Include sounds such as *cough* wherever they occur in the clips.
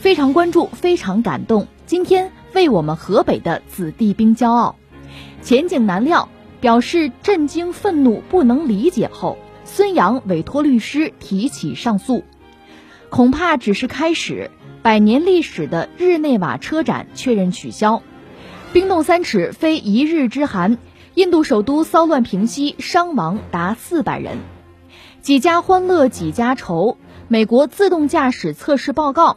非常关注，非常感动。今天为我们河北的子弟兵骄傲，前景难料，表示震惊、愤怒、不能理解后，孙杨委托律师提起上诉。恐怕只是开始。百年历史的日内瓦车展确认取消。冰冻三尺非一日之寒。印度首都骚乱平息，伤亡达四百人。几家欢乐几家愁。美国自动驾驶测试报告，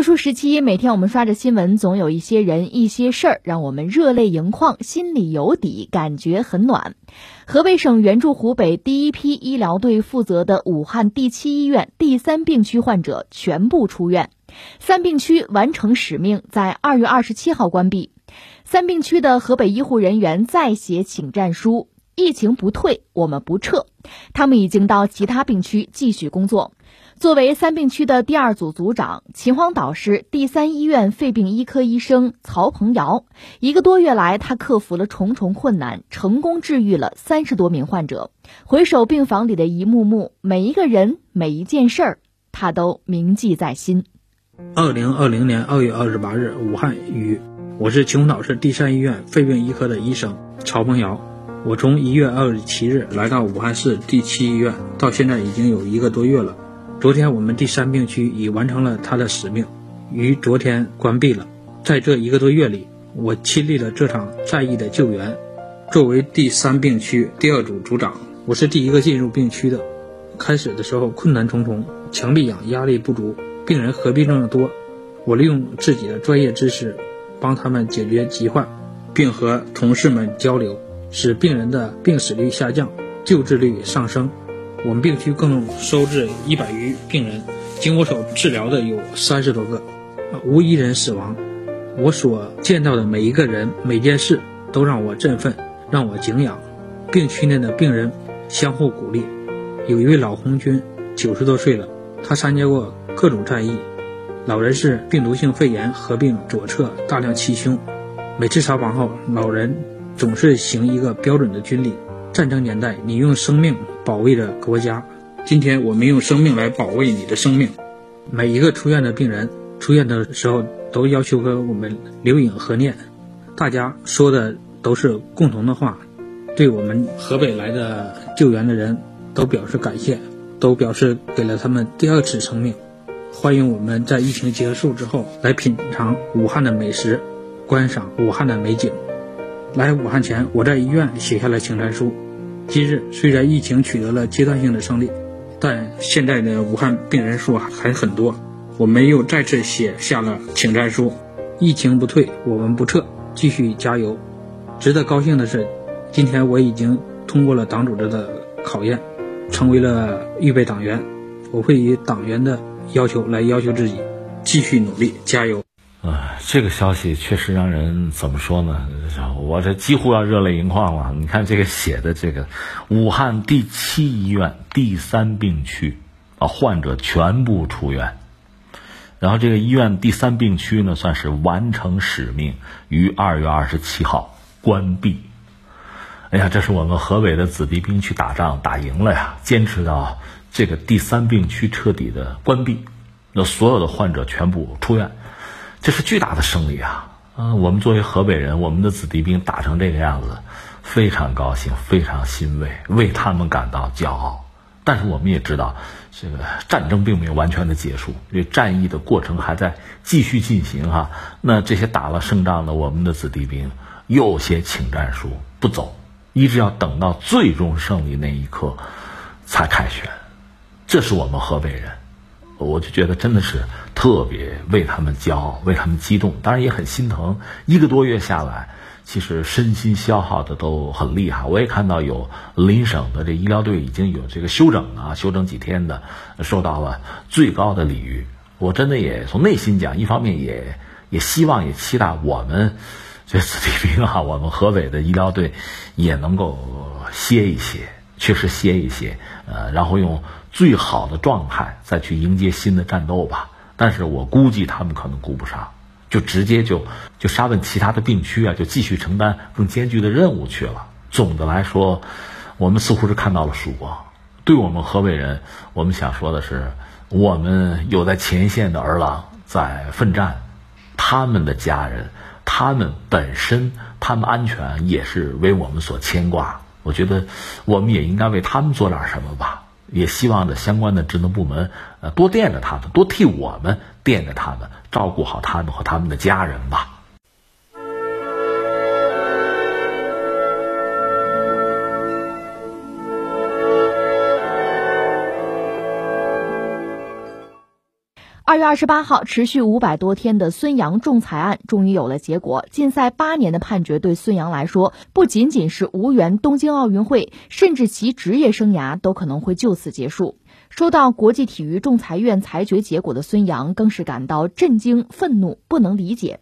特殊时期，每天我们刷着新闻，总有一些人、一些事儿让我们热泪盈眶，心里有底，感觉很暖。河北省援助湖北第一批医疗队负责的武汉第七医院第三病区患者全部出院，三病区完成使命，在二月二十七号关闭。三病区的河北医护人员再写请战书：疫情不退，我们不撤。他们已经到其他病区继续工作。作为三病区的第二组组长，秦皇岛市第三医院肺病医科医生曹鹏瑶，一个多月来，他克服了重重困难，成功治愈了三十多名患者。回首病房里的一幕幕，每一个人，每一件事儿，他都铭记在心。二零二零年二月二十八日，武汉雨，我是秦皇岛市第三医院肺病医科的医生曹鹏瑶。我从一月二十七日来到武汉市第七医院，到现在已经有一个多月了。昨天我们第三病区已完成了它的使命，于昨天关闭了。在这一个多月里，我亲历了这场战役的救援。作为第三病区第二组组长，我是第一个进入病区的。开始的时候困难重重，墙壁氧压力不足，病人合并症的多。我利用自己的专业知识，帮他们解决疾患，并和同事们交流，使病人的病死率下降，救治率上升。我们病区共收治一百余病人，经我手治疗的有三十多个，无一人死亡。我所见到的每一个人、每件事都让我振奋，让我敬仰。病区内的病人相互鼓励。有一位老红军，九十多岁了，他参加过各种战役。老人是病毒性肺炎合并左侧大量气胸。每次查房后，老人总是行一个标准的军礼。战争年代，你用生命保卫着国家；今天，我们用生命来保卫你的生命。每一个出院的病人出院的时候，都要求和我们留影合念。大家说的都是共同的话，对我们河北来的救援的人都表示感谢，都表示给了他们第二次生命。欢迎我们在疫情结束之后来品尝武汉的美食，观赏武汉的美景。来武汉前，我在医院写下了请战书。今日虽然疫情取得了阶段性的胜利，但现在的武汉病人数还很多。我们又再次写下了请战书：疫情不退，我们不撤，继续加油。值得高兴的是，今天我已经通过了党组织的考验，成为了预备党员。我会以党员的要求来要求自己，继续努力，加油。啊，这个消息确实让人怎么说呢？我这几乎要热泪盈眶了。你看这个写的这个，武汉第七医院第三病区啊，患者全部出院，然后这个医院第三病区呢，算是完成使命，于二月二十七号关闭。哎呀，这是我们河北的子弟兵去打仗打赢了呀！坚持到这个第三病区彻底的关闭，那所有的患者全部出院。这是巨大的胜利啊！啊，我们作为河北人，我们的子弟兵打成这个样子，非常高兴，非常欣慰，为他们感到骄傲。但是我们也知道，这个战争并没有完全的结束，这战役的过程还在继续进行哈。那这些打了胜仗的我们的子弟兵，又写请战书不走，一直要等到最终胜利那一刻才凯旋。这是我们河北人，我就觉得真的是特别为他们骄傲，为他们激动，当然也很心疼。一个多月下来。其实身心消耗的都很厉害，我也看到有邻省的这医疗队已经有这个休整啊，休整几天的，受到了最高的礼遇。我真的也从内心讲，一方面也也希望也期待我们这子弟兵啊，我们河北的医疗队也能够歇一歇，确实歇一歇，呃，然后用最好的状态再去迎接新的战斗吧。但是我估计他们可能顾不上。就直接就就杀奔其他的病区啊，就继续承担更艰巨的任务去了。总的来说，我们似乎是看到了曙光。对我们河北人，我们想说的是，我们有在前线的儿郎在奋战，他们的家人，他们本身，他们安全也是为我们所牵挂。我觉得，我们也应该为他们做点什么吧。也希望的相关的职能部门，呃，多惦着他们，多替我们惦着他们，照顾好他们和他们的家人吧。二月二十八号，持续五百多天的孙杨仲裁案终于有了结果。禁赛八年的判决对孙杨来说，不仅仅是无缘东京奥运会，甚至其职业生涯都可能会就此结束。收到国际体育仲裁院裁决结果的孙杨，更是感到震惊、愤怒，不能理解。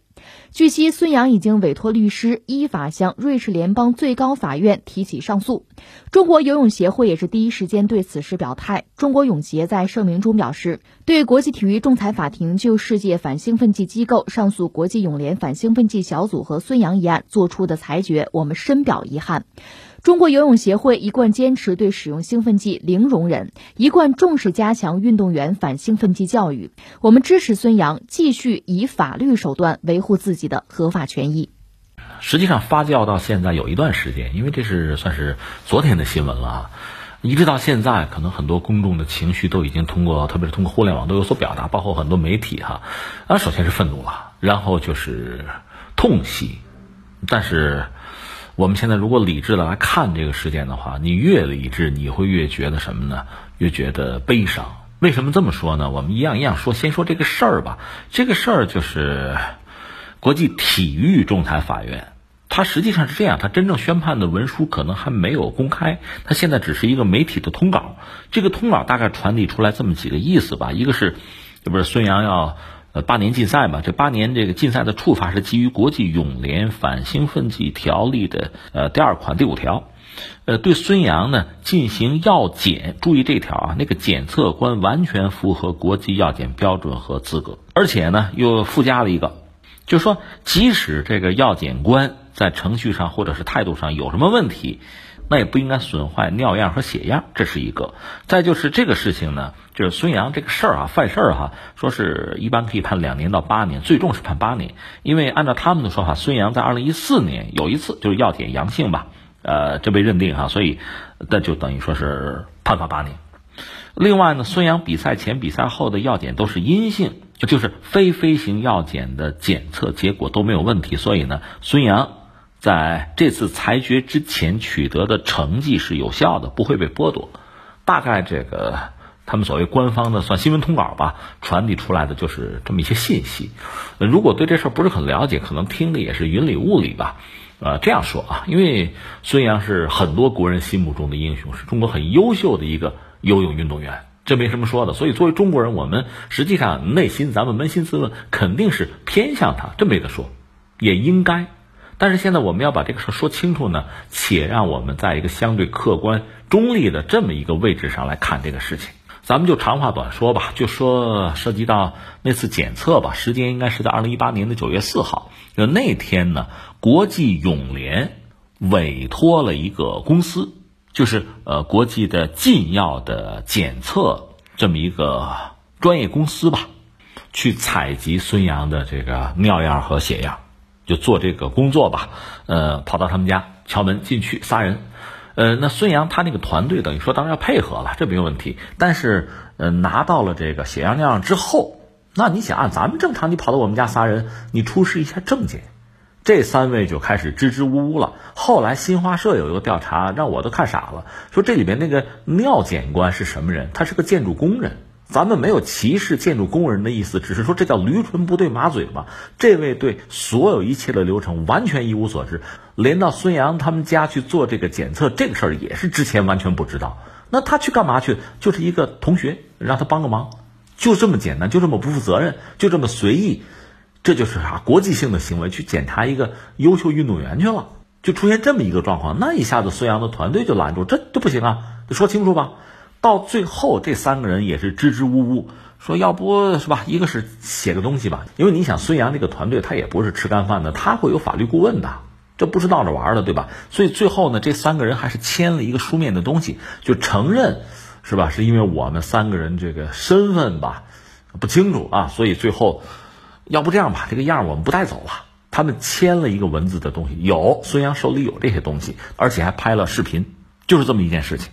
据悉，孙杨已经委托律师依法向瑞士联邦最高法院提起上诉。中国游泳协会也是第一时间对此事表态。中国泳协在声明中表示，对国际体育仲裁法庭就世界反兴奋剂机构上诉国际泳联反兴奋剂小组和孙杨一案作出的裁决，我们深表遗憾。中国游泳协会一贯坚持对使用兴奋剂零容忍，一贯重视加强运动员反兴奋剂教育。我们支持孙杨继续以法律手段维护自己的合法权益。实际上发酵到现在有一段时间，因为这是算是昨天的新闻了啊，一直到现在，可能很多公众的情绪都已经通过，特别是通过互联网都有所表达，包括很多媒体哈。啊，首先是愤怒了，然后就是痛惜，但是。我们现在如果理智的来看这个事件的话，你越理智，你会越觉得什么呢？越觉得悲伤。为什么这么说呢？我们一样一样说，先说这个事儿吧。这个事儿就是国际体育仲裁法院，它实际上是这样，它真正宣判的文书可能还没有公开，它现在只是一个媒体的通稿。这个通稿大概传递出来这么几个意思吧，一个是，这不是孙杨要。呃，八年禁赛嘛，这八年这个禁赛的处罚是基于国际泳联反兴奋剂条例的呃第二款第五条，呃，对孙杨呢进行药检，注意这条啊，那个检测官完全符合国际药检标准和资格，而且呢又附加了一个，就是说即使这个药检官在程序上或者是态度上有什么问题。那也不应该损坏尿样和血样，这是一个。再就是这个事情呢，就是孙杨这个事儿啊，犯事儿哈，说是一般可以判两年到八年，最重是判八年。因为按照他们的说法，孙杨在二零一四年有一次就是药检阳性吧，呃，这被认定哈，所以那就等于说是判罚八年。另外呢，孙杨比赛前、比赛后的药检都是阴性，就是非飞行药检的检测结果都没有问题，所以呢，孙杨。在这次裁决之前取得的成绩是有效的，不会被剥夺。大概这个他们所谓官方的算新闻通稿吧，传递出来的就是这么一些信息。如果对这事儿不是很了解，可能听的也是云里雾里吧。呃，这样说啊，因为孙杨是很多国人心目中的英雄，是中国很优秀的一个游泳运动员，这没什么说的。所以作为中国人，我们实际上内心咱们扪心自问，肯定是偏向他，这没得说，也应该。但是现在我们要把这个事说清楚呢，且让我们在一个相对客观中立的这么一个位置上来看这个事情。咱们就长话短说吧，就说涉及到那次检测吧，时间应该是在二零一八年的九月四号。就那天呢，国际泳联委托了一个公司，就是呃国际的禁药的检测这么一个专业公司吧，去采集孙杨的这个尿样和血样。就做这个工作吧，呃，跑到他们家敲门进去仨人，呃，那孙杨他那个团队等于说当然要配合了，这没有问题。但是呃，拿到了这个血样样之后，那你想按咱们正常，你跑到我们家仨人，你出示一下证件，这三位就开始支支吾吾了。后来新华社有一个调查，让我都看傻了，说这里面那个尿检官是什么人？他是个建筑工人。咱们没有歧视建筑工人的意思，只是说这叫驴唇不对马嘴嘛。这位对所有一切的流程完全一无所知，连到孙杨他们家去做这个检测这个事儿也是之前完全不知道。那他去干嘛去？就是一个同学让他帮个忙，就这么简单，就这么不负责任，就这么随意，这就是啥国际性的行为？去检查一个优秀运动员去了，就出现这么一个状况，那一下子孙杨的团队就拦住，这这不行啊，得说清楚吧。到最后，这三个人也是支支吾吾，说要不是吧，一个是写个东西吧，因为你想孙杨这个团队他也不是吃干饭的，他会有法律顾问的，这不是闹着玩的，对吧？所以最后呢，这三个人还是签了一个书面的东西，就承认，是吧？是因为我们三个人这个身份吧不清楚啊，所以最后，要不这样吧，这个样我们不带走了。他们签了一个文字的东西，有孙杨手里有这些东西，而且还拍了视频，就是这么一件事情。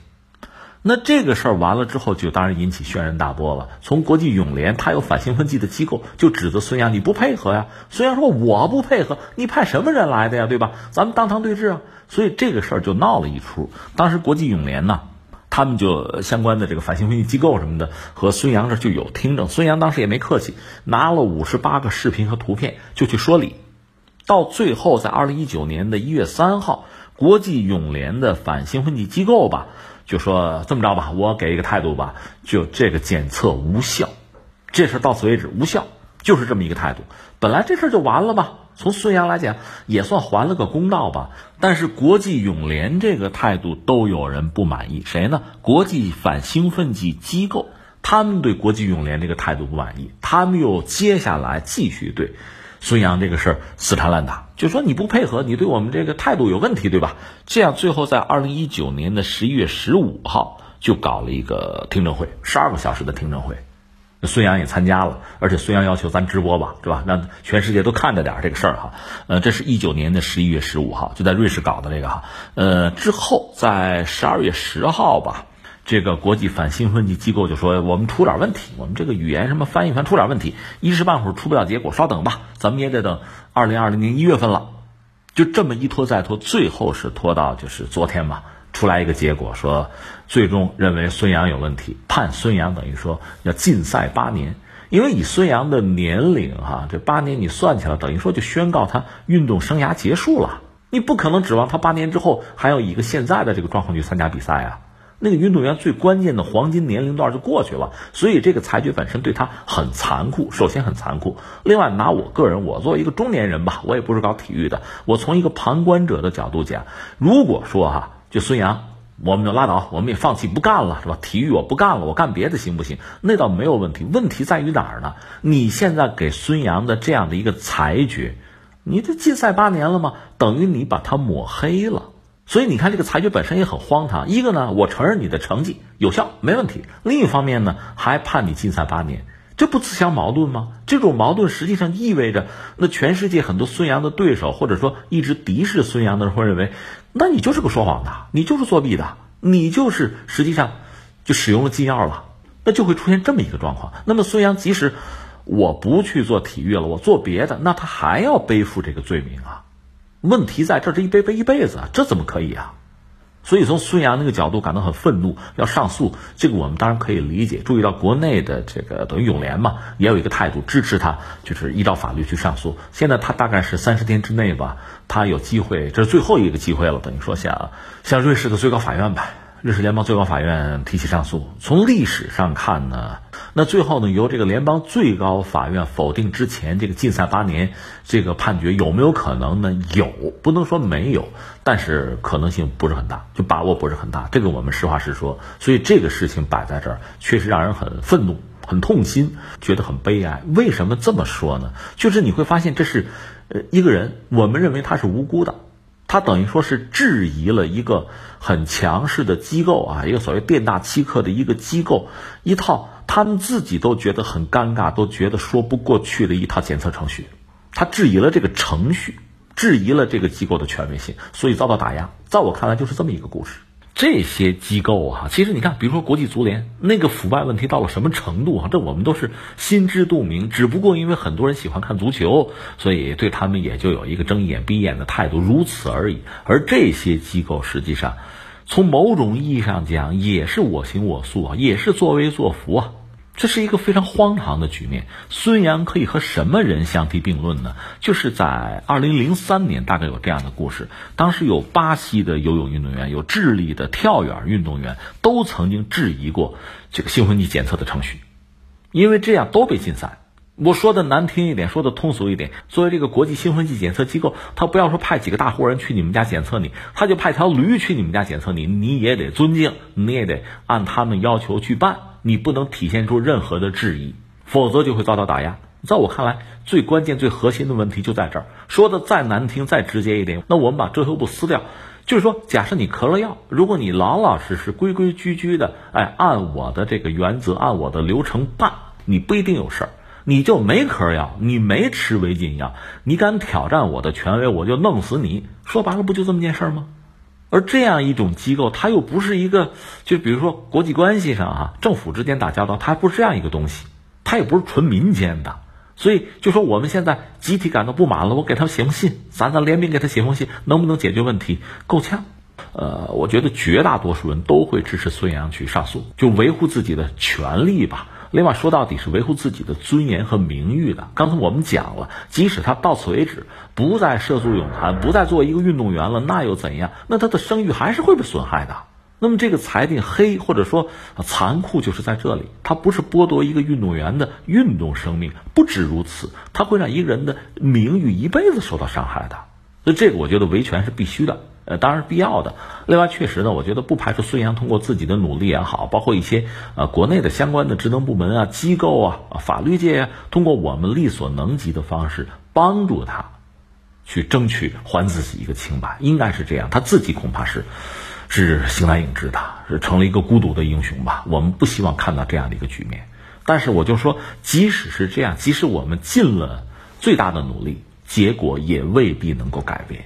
那这个事儿完了之后，就当然引起轩然大波了。从国际泳联，他有反兴奋剂的机构，就指责孙杨你不配合呀。孙杨说我不配合，你派什么人来的呀？对吧？咱们当堂对质啊。所以这个事儿就闹了一出。当时国际泳联呢，他们就相关的这个反兴奋剂机构什么的，和孙杨这就有听证。孙杨当时也没客气，拿了五十八个视频和图片就去说理。到最后，在二零一九年的一月三号，国际泳联的反兴奋剂机构吧。就说这么着吧，我给一个态度吧，就这个检测无效，这事到此为止无效，就是这么一个态度。本来这事就完了吧，从孙杨来讲也算还了个公道吧。但是国际泳联这个态度都有人不满意，谁呢？国际反兴奋剂机构，他们对国际泳联这个态度不满意，他们又接下来继续对。孙杨这个事儿死缠烂打，就说你不配合，你对我们这个态度有问题，对吧？这样最后在二零一九年的十一月十五号就搞了一个听证会，十二个小时的听证会，孙杨也参加了，而且孙杨要求咱直播吧，对吧？让全世界都看着点这个事儿哈。呃，这是一九年的十一月十五号就在瑞士搞的这个哈。呃，之后在十二月十号吧。这个国际反兴奋剂机构就说：“我们出点问题，我们这个语言什么翻译翻出点问题，一时半会儿出不了结果，稍等吧，咱们也得等二零二零年一月份了。”就这么一拖再拖，最后是拖到就是昨天嘛，出来一个结果，说最终认为孙杨有问题，判孙杨等于说要禁赛八年。因为以孙杨的年龄哈，这八年你算起来，等于说就宣告他运动生涯结束了。你不可能指望他八年之后还要以一个现在的这个状况去参加比赛啊。那个运动员最关键的黄金年龄段就过去了，所以这个裁决本身对他很残酷。首先很残酷，另外拿我个人，我作为一个中年人吧，我也不是搞体育的，我从一个旁观者的角度讲，如果说哈，就孙杨，我们就拉倒，我们也放弃不干了，是吧？体育我不干了，我干别的行不行？那倒没有问题。问题在于哪儿呢？你现在给孙杨的这样的一个裁决，你这禁赛八年了吗？等于你把他抹黑了。所以你看，这个裁决本身也很荒唐。一个呢，我承认你的成绩有效，没问题；另一方面呢，还判你禁赛八年，这不自相矛盾吗？这种矛盾实际上意味着，那全世界很多孙杨的对手，或者说一直敌视孙杨的人会认为，那你就是个说谎的，你就是作弊的，你就是实际上就使用了禁药了，那就会出现这么一个状况。那么孙杨即使我不去做体育了，我做别的，那他还要背负这个罪名啊。问题在这，这一背背一辈子，这怎么可以啊？所以从孙杨那个角度感到很愤怒，要上诉，这个我们当然可以理解。注意到国内的这个等于永联嘛，也有一个态度支持他，就是依照法律去上诉。现在他大概是三十天之内吧，他有机会，这是最后一个机会了。等于说像像瑞士的最高法院吧。瑞士联邦最高法院提起上诉。从历史上看呢，那最后呢，由这个联邦最高法院否定之前，这个禁赛八年这个判决有没有可能呢？有，不能说没有，但是可能性不是很大，就把握不是很大。这个我们实话实说。所以这个事情摆在这儿，确实让人很愤怒、很痛心，觉得很悲哀。为什么这么说呢？就是你会发现，这是呃一个人，我们认为他是无辜的。他等于说是质疑了一个很强势的机构啊，一个所谓店大欺客的一个机构，一套他们自己都觉得很尴尬、都觉得说不过去的一套检测程序，他质疑了这个程序，质疑了这个机构的权威性，所以遭到打压。在我看来，就是这么一个故事。这些机构啊，其实你看，比如说国际足联那个腐败问题到了什么程度啊？这我们都是心知肚明。只不过因为很多人喜欢看足球，所以对他们也就有一个睁眼闭眼的态度，如此而已。而这些机构实际上，从某种意义上讲，也是我行我素啊，也是作威作福啊。这是一个非常荒唐的局面。孙杨可以和什么人相提并论呢？就是在二零零三年，大概有这样的故事。当时有巴西的游泳运动员，有智利的跳远运动员，都曾经质疑过这个兴奋剂检测的程序，因为这样都被禁赛。我说的难听一点，说的通俗一点，作为这个国际兴奋剂检测机构，他不要说派几个大活人去你们家检测你，他就派条驴去你们家检测你，你也得尊敬，你也得按他们要求去办。你不能体现出任何的质疑，否则就会遭到打压。在我看来，最关键、最核心的问题就在这儿。说的再难听、再直接一点，那我们把遮羞布撕掉，就是说，假设你咳了药，如果你老老实实、规规矩矩的，哎，按我的这个原则、按我的流程办，你不一定有事儿。你就没咳药，你没吃违禁药，你敢挑战我的权威，我就弄死你。说白了，不就这么件事儿吗？而这样一种机构，它又不是一个，就比如说国际关系上啊，政府之间打交道，它不是这样一个东西，它也不是纯民间的，所以就说我们现在集体感到不满了，我给他写封信，咱咱联名给他写封信，能不能解决问题？够呛。呃，我觉得绝大多数人都会支持孙杨去上诉，就维护自己的权利吧。另外说到底是维护自己的尊严和名誉的。刚才我们讲了，即使他到此为止不再涉足泳坛，不再做一个运动员了，那又怎样？那他的声誉还是会被损害的。那么这个裁定黑或者说残酷，就是在这里，它不是剥夺一个运动员的运动生命，不止如此，它会让一个人的名誉一辈子受到伤害的。所以这个我觉得维权是必须的。呃，当然必要的。另外，确实呢，我觉得不排除孙杨通过自己的努力也好，包括一些呃国内的相关的职能部门啊、机构啊、法律界啊，通过我们力所能及的方式帮助他，去争取还自己一个清白，应该是这样。他自己恐怕是是形单影只的，是成了一个孤独的英雄吧。我们不希望看到这样的一个局面。但是我就说，即使是这样，即使我们尽了最大的努力，结果也未必能够改变。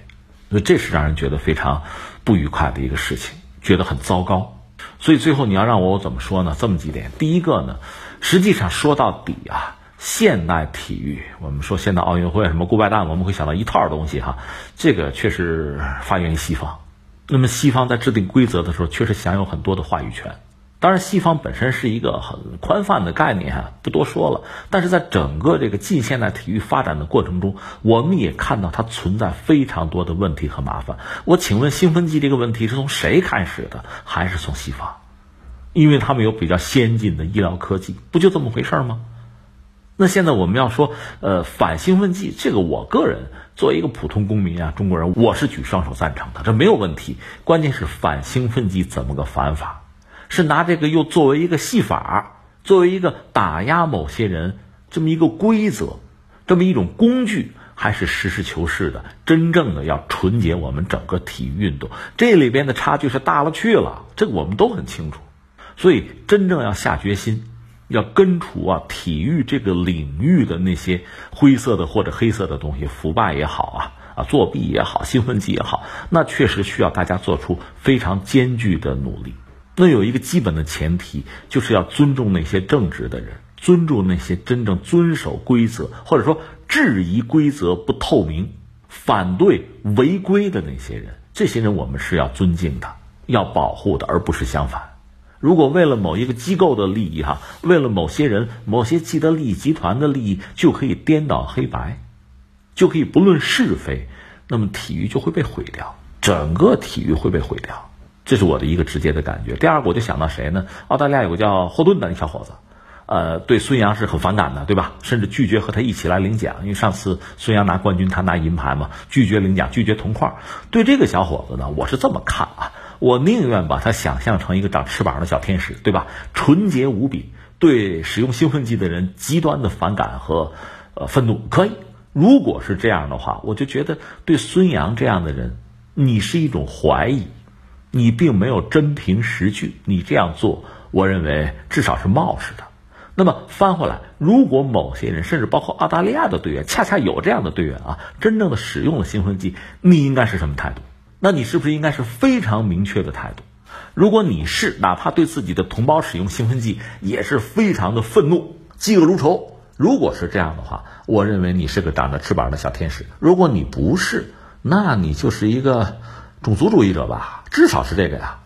所以这是让人觉得非常不愉快的一个事情，觉得很糟糕。所以最后你要让我怎么说呢？这么几点。第一个呢，实际上说到底啊，现代体育，我们说现代奥运会什么顾拜旦，我们会想到一套东西哈。这个确实发源于西方。那么西方在制定规则的时候，确实享有很多的话语权。当然，西方本身是一个很宽泛的概念哈，不多说了。但是在整个这个近现代体育发展的过程中，我们也看到它存在非常多的问题和麻烦。我请问，兴奋剂这个问题是从谁开始的？还是从西方？因为他们有比较先进的医疗科技，不就这么回事吗？那现在我们要说，呃，反兴奋剂，这个我个人作为一个普通公民啊，中国人，我是举双手赞成的，这没有问题。关键是反兴奋剂怎么个反法？是拿这个又作为一个戏法，作为一个打压某些人这么一个规则，这么一种工具，还是实事求是的，真正的要纯洁我们整个体育运动？这里边的差距是大了去了，这个我们都很清楚。所以真正要下决心，要根除啊体育这个领域的那些灰色的或者黑色的东西，腐败也好啊啊作弊也好，兴奋剂也好，那确实需要大家做出非常艰巨的努力。那有一个基本的前提，就是要尊重那些正直的人，尊重那些真正遵守规则，或者说质疑规则不透明、反对违规的那些人。这些人我们是要尊敬的，要保护的，而不是相反。如果为了某一个机构的利益，哈，为了某些人、某些既得利益集团的利益，就可以颠倒黑白，就可以不论是非，那么体育就会被毁掉，整个体育会被毁掉。这是我的一个直接的感觉。第二个，我就想到谁呢？澳大利亚有个叫霍顿的那小伙子，呃，对孙杨是很反感的，对吧？甚至拒绝和他一起来领奖，因为上次孙杨拿冠军，他拿银牌嘛，拒绝领奖，拒绝铜块。对这个小伙子呢，我是这么看啊，我宁愿把他想象成一个长翅膀的小天使，对吧？纯洁无比，对使用兴奋剂的人极端的反感和呃愤怒，可以。如果是这样的话，我就觉得对孙杨这样的人，你是一种怀疑。你并没有真凭实据，你这样做，我认为至少是冒失的。那么翻回来，如果某些人，甚至包括澳大利亚的队员，恰恰有这样的队员啊，真正的使用了兴奋剂，你应该是什么态度？那你是不是应该是非常明确的态度？如果你是哪怕对自己的同胞使用兴奋剂也是非常的愤怒、嫉恶如仇，如果是这样的话，我认为你是个长着翅膀的小天使。如果你不是，那你就是一个种族主义者吧？至少是这个呀。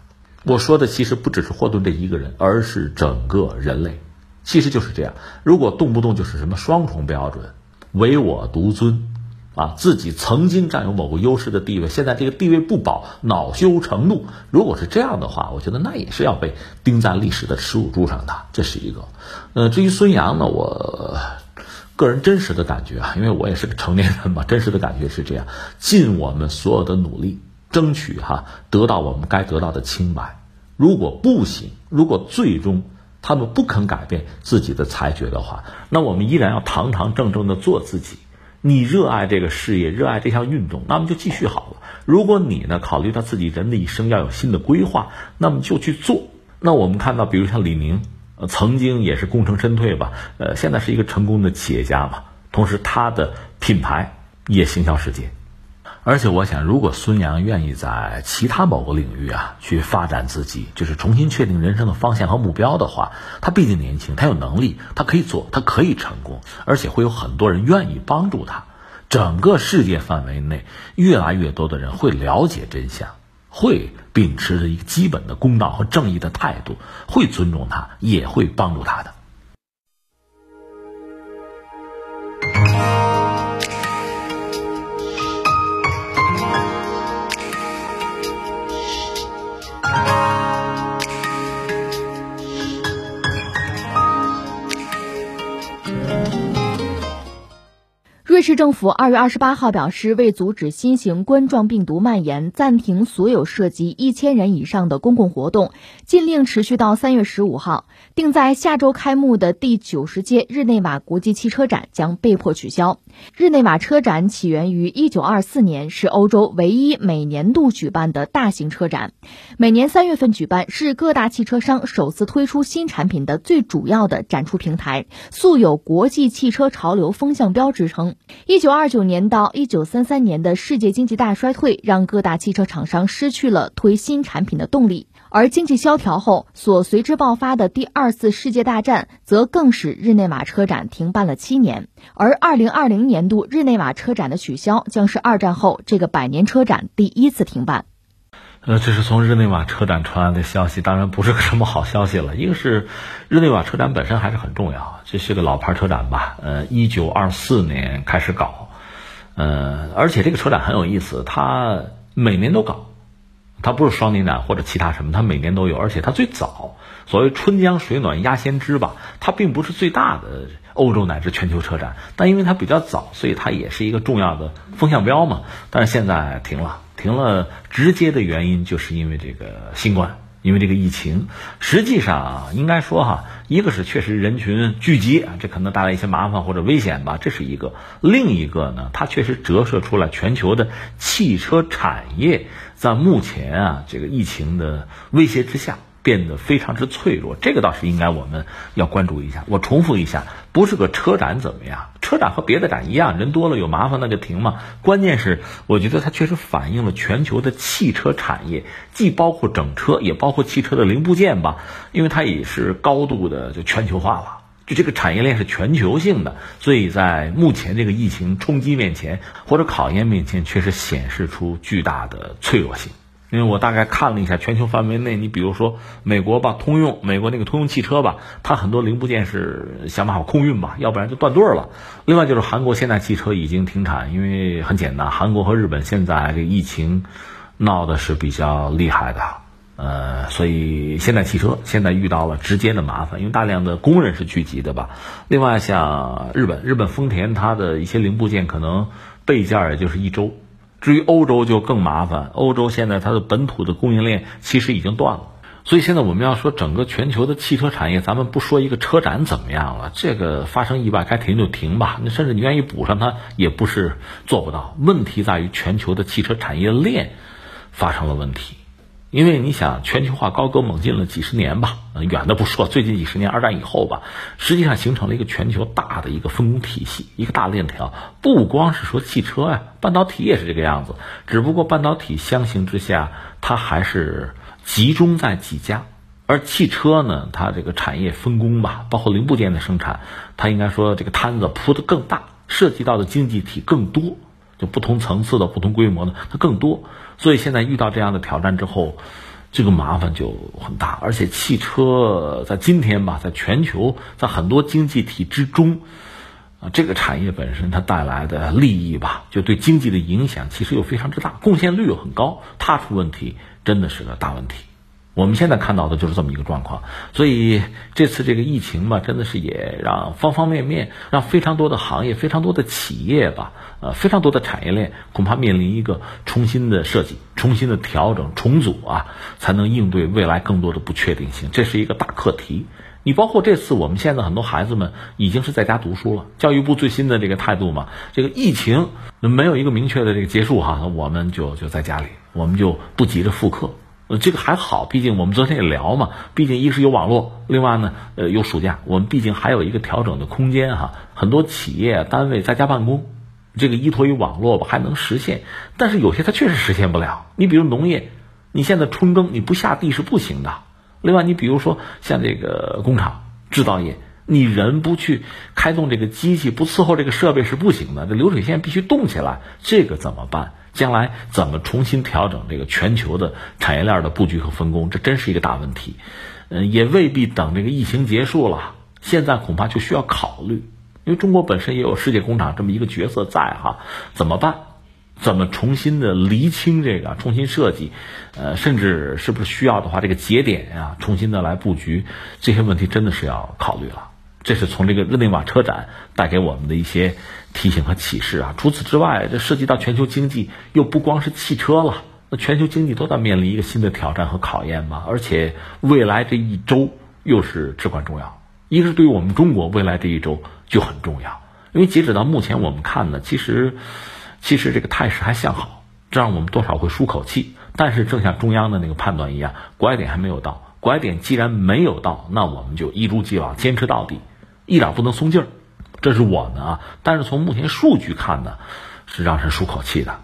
我说的其实不只是霍顿这一个人，而是整个人类，其实就是这样。如果动不动就是什么双重标准、唯我独尊。啊，自己曾经占有某个优势的地位，现在这个地位不保，恼羞成怒。如果是这样的话，我觉得那也是要被钉在历史的耻辱柱上的。这是一个。呃，至于孙杨呢，我个人真实的感觉啊，因为我也是个成年人嘛，真实的感觉是这样：尽我们所有的努力，争取哈得到我们该得到的清白。如果不行，如果最终他们不肯改变自己的裁决的话，那我们依然要堂堂正正的做自己。你热爱这个事业，热爱这项运动，那么就继续好了。如果你呢考虑到自己人的一生要有新的规划，那么就去做。那我们看到，比如像李宁，曾经也是功成身退吧，呃，现在是一个成功的企业家嘛，同时他的品牌也行销世界。而且我想，如果孙杨愿意在其他某个领域啊去发展自己，就是重新确定人生的方向和目标的话，他毕竟年轻，他有能力，他可以做，他可以成功，而且会有很多人愿意帮助他。整个世界范围内，越来越多的人会了解真相，会秉持着一个基本的公道和正义的态度，会尊重他，也会帮助他的。瑞士政府二月二十八号表示，为阻止新型冠状病毒蔓延，暂停所有涉及一千人以上的公共活动，禁令持续到三月十五号。定在下周开幕的第九十届日内瓦国际汽车展将被迫取消。日内瓦车展起源于一九二四年，是欧洲唯一每年度举办的大型车展。每年三月份举办，是各大汽车商首次推出新产品的最主要的展出平台，素有“国际汽车潮流风向标”之称。一九二九年到一九三三年的世界经济大衰退，让各大汽车厂商失去了推新产品的动力。而经济萧条后所随之爆发的第二次世界大战，则更使日内瓦车展停办了七年。而二零二零年度日内瓦车展的取消，将是二战后这个百年车展第一次停办。呃，这是从日内瓦车展传来的消息，当然不是个什么好消息了。一个是日内瓦车展本身还是很重要，这是个老牌车展吧？呃，一九二四年开始搞，呃，而且这个车展很有意思，它每年都搞。它不是双年展或者其他什么，它每年都有，而且它最早，所谓春江水暖鸭先知吧，它并不是最大的欧洲乃至全球车展，但因为它比较早，所以它也是一个重要的风向标嘛。但是现在停了，停了，直接的原因就是因为这个新冠。因为这个疫情，实际上啊，应该说哈，一个是确实人群聚集啊，这可能带来一些麻烦或者危险吧，这是一个；另一个呢，它确实折射出了全球的汽车产业在目前啊这个疫情的威胁之下。变得非常之脆弱，这个倒是应该我们要关注一下。我重复一下，不是个车展怎么样？车展和别的展一样，人多了有麻烦那就停嘛。关键是，我觉得它确实反映了全球的汽车产业，既包括整车，也包括汽车的零部件吧，因为它也是高度的就全球化了，就这个产业链是全球性的，所以在目前这个疫情冲击面前或者考验面前，确实显示出巨大的脆弱性。因为我大概看了一下全球范围内，你比如说美国吧，通用，美国那个通用汽车吧，它很多零部件是想办法空运吧，要不然就断队了。另外就是韩国现代汽车已经停产，因为很简单，韩国和日本现在这疫情闹的是比较厉害的，呃，所以现代汽车现在遇到了直接的麻烦，因为大量的工人是聚集的吧。另外像日本，日本丰田它的一些零部件可能备件也就是一周。至于欧洲就更麻烦，欧洲现在它的本土的供应链其实已经断了，所以现在我们要说整个全球的汽车产业，咱们不说一个车展怎么样了，这个发生意外该停就停吧，那甚至你愿意补上它也不是做不到。问题在于全球的汽车产业链发生了问题。因为你想，全球化高歌猛进了几十年吧，远的不说，最近几十年，二战以后吧，实际上形成了一个全球大的一个分工体系，一个大链条。不光是说汽车呀，半导体也是这个样子，只不过半导体相形之下，它还是集中在几家。而汽车呢，它这个产业分工吧，包括零部件的生产，它应该说这个摊子铺的更大，涉及到的经济体更多，就不同层次的、不同规模的它更多。所以现在遇到这样的挑战之后，这个麻烦就很大。而且汽车在今天吧，在全球，在很多经济体之中，啊，这个产业本身它带来的利益吧，就对经济的影响其实又非常之大，贡献率又很高。它出问题真的是个大问题。我们现在看到的就是这么一个状况，所以这次这个疫情嘛，真的是也让方方面面，让非常多的行业、非常多的企业吧，呃，非常多的产业链恐怕面临一个重新的设计、重新的调整、重组啊，才能应对未来更多的不确定性。这是一个大课题。你包括这次，我们现在很多孩子们已经是在家读书了。教育部最新的这个态度嘛，这个疫情没有一个明确的这个结束哈，我们就就在家里，我们就不急着复课。呃，这个还好，毕竟我们昨天也聊嘛，毕竟一是有网络，另外呢，呃，有暑假，我们毕竟还有一个调整的空间哈。很多企业单位在家办公，这个依托于网络吧，还能实现。但是有些它确实实现不了。你比如农业，你现在春耕你不下地是不行的。另外，你比如说像这个工厂制造业，你人不去开动这个机器，不伺候这个设备是不行的。这流水线必须动起来，这个怎么办？将来怎么重新调整这个全球的产业链的布局和分工，这真是一个大问题。嗯，也未必等这个疫情结束了，现在恐怕就需要考虑，因为中国本身也有世界工厂这么一个角色在哈，怎么办？怎么重新的厘清这个，重新设计？呃，甚至是不是需要的话，这个节点啊，重新的来布局，这些问题真的是要考虑了。这是从这个日内瓦车展带给我们的一些提醒和启示啊。除此之外，这涉及到全球经济，又不光是汽车了。那全球经济都在面临一个新的挑战和考验嘛。而且未来这一周又是至关重要。一个是对于我们中国未来这一周就很重要，因为截止到目前我们看呢，其实其实这个态势还向好，这让我们多少会舒口气。但是正像中央的那个判断一样，拐点还没有到。拐点既然没有到，那我们就一如既往坚持到底。一点不能松劲儿，这是我们啊。但是从目前数据看呢，是让人舒口气的。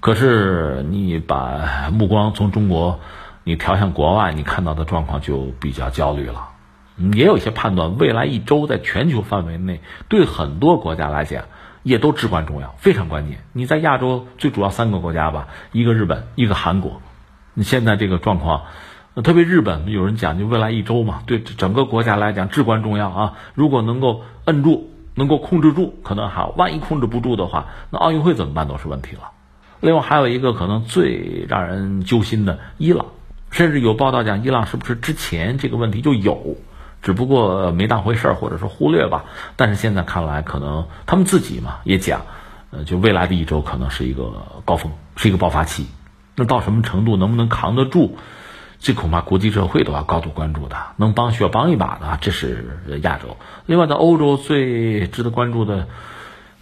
可是你把目光从中国，你调向国外，你看到的状况就比较焦虑了。也有一些判断，未来一周在全球范围内，对很多国家来讲，也都至关重要，非常关键。你在亚洲最主要三个国家吧，一个日本，一个韩国。你现在这个状况。特别日本，有人讲就未来一周嘛，对整个国家来讲至关重要啊。如果能够摁住，能够控制住，可能还万一控制不住的话，那奥运会怎么办都是问题了。另外还有一个可能最让人揪心的伊朗，甚至有报道讲伊朗是不是之前这个问题就有，只不过没当回事儿或者说忽略吧。但是现在看来，可能他们自己嘛也讲，呃，就未来的一周可能是一个高峰，是一个爆发期。那到什么程度，能不能扛得住？这恐怕国际社会都要高度关注的，能帮需要帮一把的，这是亚洲。另外，在欧洲最值得关注的，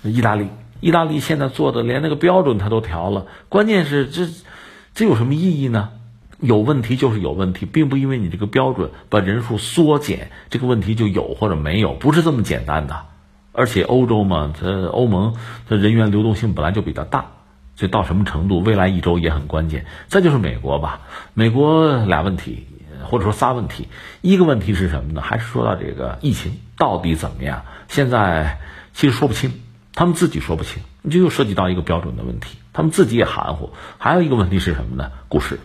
意大利，意大利现在做的连那个标准它都调了。关键是这，这有什么意义呢？有问题就是有问题，并不因为你这个标准把人数缩减，这个问题就有或者没有，不是这么简单的。而且欧洲嘛，它欧盟它人员流动性本来就比较大。这到什么程度？未来一周也很关键。再就是美国吧，美国俩问题，或者说仨问题。一个问题是什么呢？还是说到这个疫情到底怎么样？现在其实说不清，他们自己说不清。你就又涉及到一个标准的问题，他们自己也含糊。还有一个问题是什么呢？股市，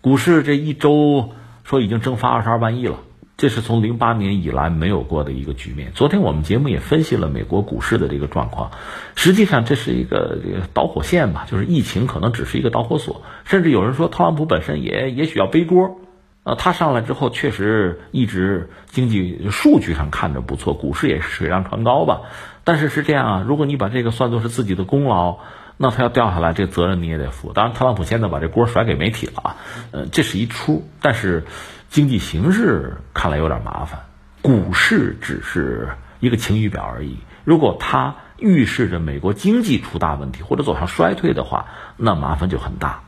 股市这一周说已经蒸发二十二万亿了。这是从零八年以来没有过的一个局面。昨天我们节目也分析了美国股市的这个状况，实际上这是一个这个导火线吧，就是疫情可能只是一个导火索，甚至有人说特朗普本身也也许要背锅。呃，他上来之后确实一直经济数据上看着不错，股市也是水涨船高吧。但是是这样啊，如果你把这个算作是自己的功劳，那他要掉下来，这责任你也得负。当然，特朗普现在把这锅甩给媒体了啊，呃，这是一出，但是。经济形势看来有点麻烦，股市只是一个晴雨表而已。如果它预示着美国经济出大问题或者走向衰退的话，那麻烦就很大。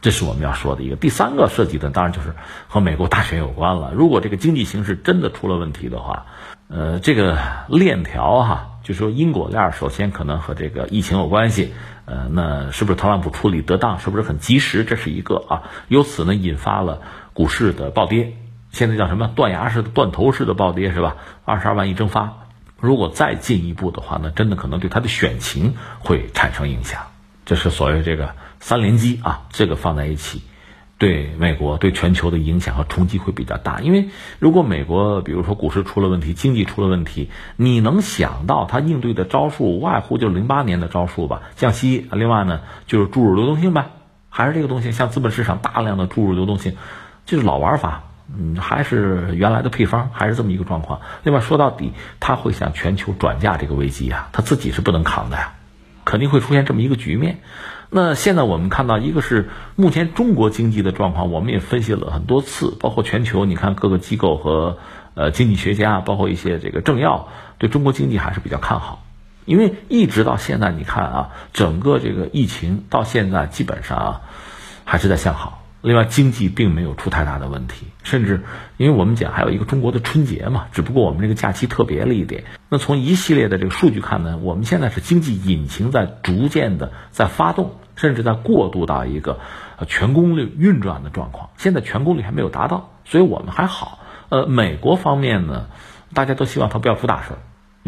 这是我们要说的一个第三个涉及的，当然就是和美国大选有关了。如果这个经济形势真的出了问题的话，呃，这个链条哈就说因果链首先可能和这个疫情有关系，呃，那是不是特朗普处理得当，是不是很及时，这是一个啊，由此呢引发了股市的暴跌，现在叫什么断崖式的、断头式的暴跌是吧？二十二万亿蒸发，如果再进一步的话那，真的可能对他的选情会产生影响，这是所谓这个三连击啊，这个放在一起。对美国、对全球的影响和冲击会比较大，因为如果美国比如说股市出了问题、经济出了问题，你能想到它应对的招数，无外乎就是零八年的招数吧，降息。另外呢，就是注入流动性呗，还是这个东西，向资本市场大量的注入流动性，就是老玩法，嗯，还是原来的配方，还是这么一个状况。另外说到底，它会向全球转嫁这个危机啊，它自己是不能扛的呀，肯定会出现这么一个局面。那现在我们看到，一个是目前中国经济的状况，我们也分析了很多次，包括全球，你看各个机构和呃经济学家，包括一些这个政要，对中国经济还是比较看好，因为一直到现在，你看啊，整个这个疫情到现在基本上还是在向好。另外，经济并没有出太大的问题，甚至因为我们讲还有一个中国的春节嘛，只不过我们这个假期特别了一点。那从一系列的这个数据看呢，我们现在是经济引擎在逐渐的在发动，甚至在过渡到一个全功率运转的状况。现在全功率还没有达到，所以我们还好。呃，美国方面呢，大家都希望它不要出大事。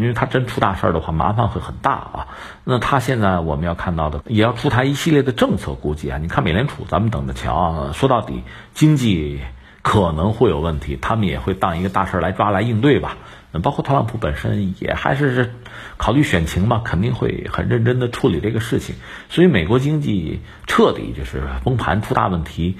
因为他真出大事儿的话，麻烦会很大啊。那他现在我们要看到的，也要出台一系列的政策，估计啊，你看美联储，咱们等着瞧啊。说到底，经济可能会有问题，他们也会当一个大事儿来抓来应对吧。包括特朗普本身也还是考虑选情嘛，肯定会很认真的处理这个事情。所以美国经济彻底就是崩盘出大问题。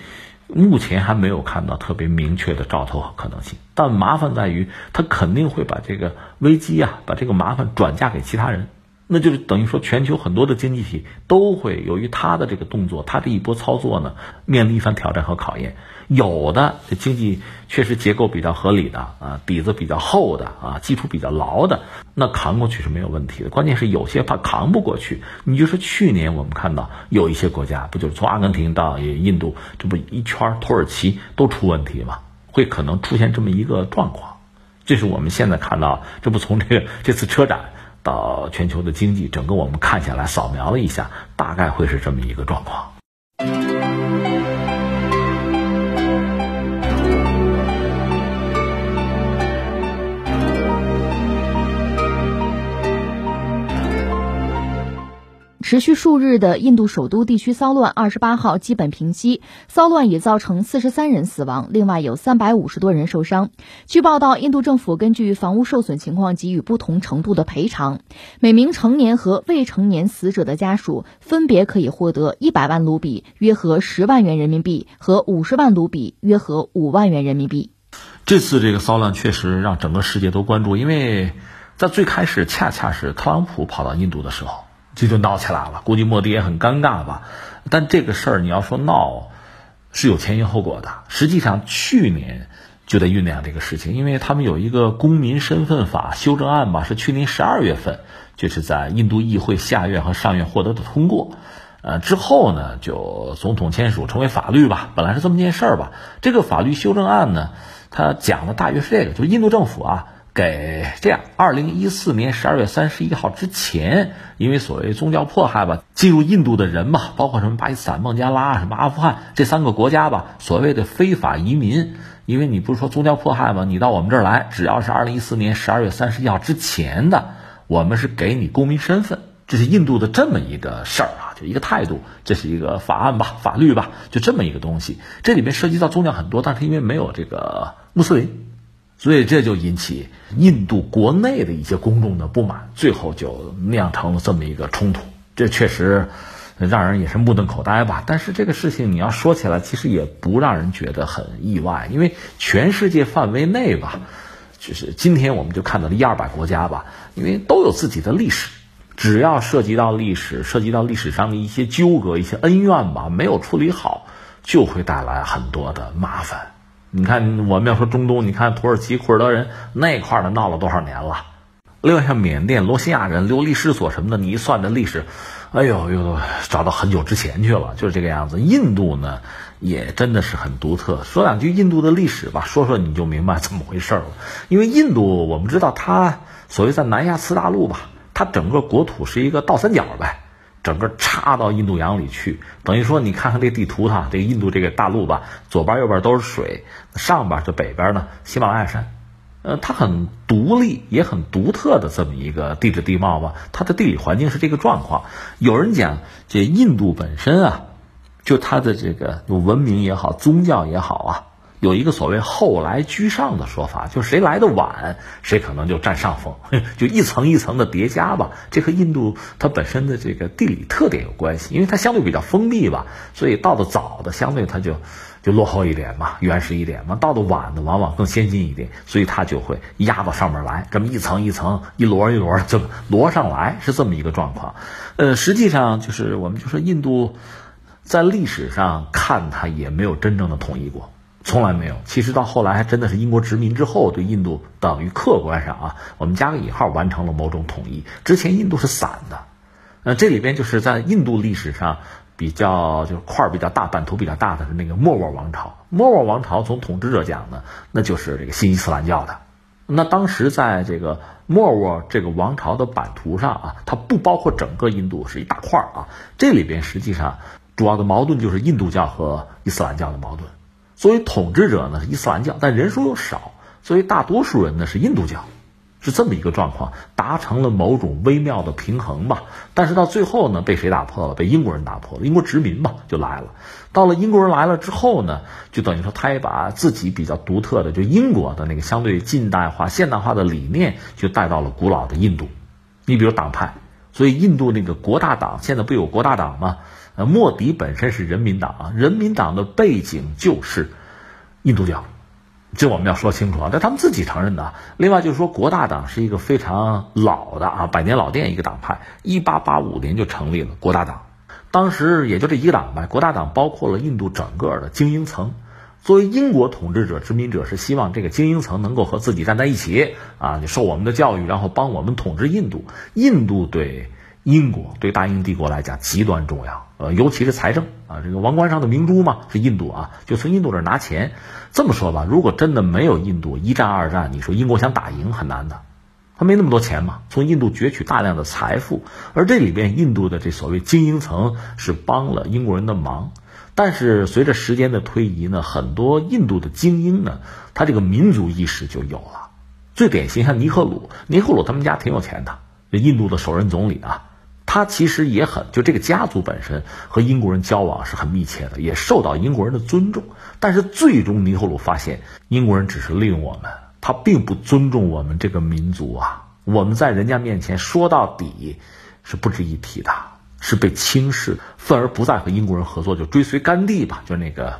目前还没有看到特别明确的兆头和可能性，但麻烦在于，他肯定会把这个危机啊，把这个麻烦转嫁给其他人，那就是等于说，全球很多的经济体都会由于他的这个动作，他这一波操作呢，面临一番挑战和考验。有的这经济确实结构比较合理的啊，底子比较厚的啊，基础比较牢的，那扛过去是没有问题的。关键是有些怕扛不过去。你就说去年我们看到有一些国家，不就是从阿根廷到印度，这不一圈土耳其都出问题吗？会可能出现这么一个状况。这是我们现在看到，这不从这个 *laughs* 这次车展到全球的经济，整个我们看下来扫描了一下，大概会是这么一个状况。持续数日的印度首都地区骚乱，二十八号基本平息。骚乱已造成四十三人死亡，另外有三百五十多人受伤。据报道，印度政府根据房屋受损情况给予不同程度的赔偿。每名成年和未成年死者的家属分别可以获得一百万卢比（约合十万元人民币）和五十万卢比（约合五万元人民币）。这次这个骚乱确实让整个世界都关注，因为在最开始恰恰是特朗普跑到印度的时候。这就闹起来了，估计莫迪也很尴尬吧。但这个事儿你要说闹，是有前因后果的。实际上去年就在酝酿这个事情，因为他们有一个公民身份法修正案吧，是去年十二月份就是在印度议会下院和上院获得的通过。呃，之后呢就总统签署成为法律吧。本来是这么件事儿吧。这个法律修正案呢，它讲的大约是这个，就是印度政府啊。给这样，二零一四年十二月三十一号之前，因为所谓宗教迫害吧，进入印度的人嘛，包括什么巴基斯坦、孟加拉、什么阿富汗这三个国家吧，所谓的非法移民，因为你不是说宗教迫害吗？你到我们这儿来，只要是二零一四年十二月三十一号之前的，我们是给你公民身份，这是印度的这么一个事儿啊，就一个态度，这是一个法案吧，法律吧，就这么一个东西。这里面涉及到宗教很多，但是因为没有这个穆斯林。所以这就引起印度国内的一些公众的不满，最后就酿成了这么一个冲突。这确实让人也是目瞪口呆吧。但是这个事情你要说起来，其实也不让人觉得很意外，因为全世界范围内吧，就是今天我们就看到了一二百国家吧，因为都有自己的历史，只要涉及到历史，涉及到历史上的一些纠葛、一些恩怨吧，没有处理好，就会带来很多的麻烦。你看，我们要说中东，你看土耳其库尔德人那块儿的闹了多少年了？另外像缅甸罗西亚人流离失所什么的，你一算这历史，哎呦，又找到很久之前去了，就是这个样子。印度呢，也真的是很独特。说两句印度的历史吧，说说你就明白怎么回事了。因为印度，我们知道它所谓在南亚次大陆吧，它整个国土是一个倒三角呗，整个插到印度洋里去，等于说你看看这地图上，这个印度这个大陆吧，左边右边都是水，上边这北边呢喜马拉雅山，呃，它很独立也很独特的这么一个地质地貌吧，它的地理环境是这个状况。有人讲这印度本身啊，就它的这个文明也好，宗教也好啊。有一个所谓后来居上的说法，就是谁来的晚，谁可能就占上风，*laughs* 就一层一层的叠加吧。这和印度它本身的这个地理特点有关系，因为它相对比较封闭吧，所以到的早的相对它就就落后一点嘛，原始一点嘛；到的晚的往往更先进一点，所以它就会压到上面来，这么一层一层、一摞一摞这么摞上来，是这么一个状况。呃，实际上就是我们就说印度在历史上看它也没有真正的统一过。从来没有。其实到后来还真的是英国殖民之后，对印度等于客观上啊，我们加个引号，完成了某种统一。之前印度是散的。那这里边就是在印度历史上比较就是块比较大、版图比较大的是那个莫卧王朝。莫卧王朝从统治者讲呢，那就是这个新伊斯兰教的。那当时在这个莫卧这个王朝的版图上啊，它不包括整个印度，是一大块啊。这里边实际上主要的矛盾就是印度教和伊斯兰教的矛盾。作为统治者呢伊斯兰教，但人数又少，所以大多数人呢是印度教，是这么一个状况，达成了某种微妙的平衡吧。但是到最后呢，被谁打破了？被英国人打破了。英国殖民嘛就来了。到了英国人来了之后呢，就等于说他也把自己比较独特的，就英国的那个相对近代化、现代化的理念，就带到了古老的印度。你比如党派，所以印度那个国大党现在不有国大党吗？呃，莫迪本身是人民党啊，人民党的背景就是印度教，这我们要说清楚啊，这他们自己承认的。另外就是说，国大党是一个非常老的啊，百年老店一个党派，一八八五年就成立了国大党，当时也就这一个党呗。国大党包括了印度整个的精英层，作为英国统治者、殖民者是希望这个精英层能够和自己站在一起啊，你受我们的教育，然后帮我们统治印度。印度对英国、对大英帝国来讲极端重要。呃，尤其是财政啊，这个王冠上的明珠嘛，是印度啊，就从印度这拿钱。这么说吧，如果真的没有印度，一战、二战，你说英国想打赢很难的，他没那么多钱嘛。从印度攫取大量的财富，而这里边印度的这所谓精英层是帮了英国人的忙。但是随着时间的推移呢，很多印度的精英呢，他这个民族意识就有了。最典型像尼赫鲁，尼赫鲁他们家挺有钱的，这印度的首任总理啊。他其实也很，就这个家族本身和英国人交往是很密切的，也受到英国人的尊重。但是最终尼赫鲁发现，英国人只是利用我们，他并不尊重我们这个民族啊。我们在人家面前说到底是不值一提的，是被轻视，愤而不再和英国人合作，就追随甘地吧，就那个。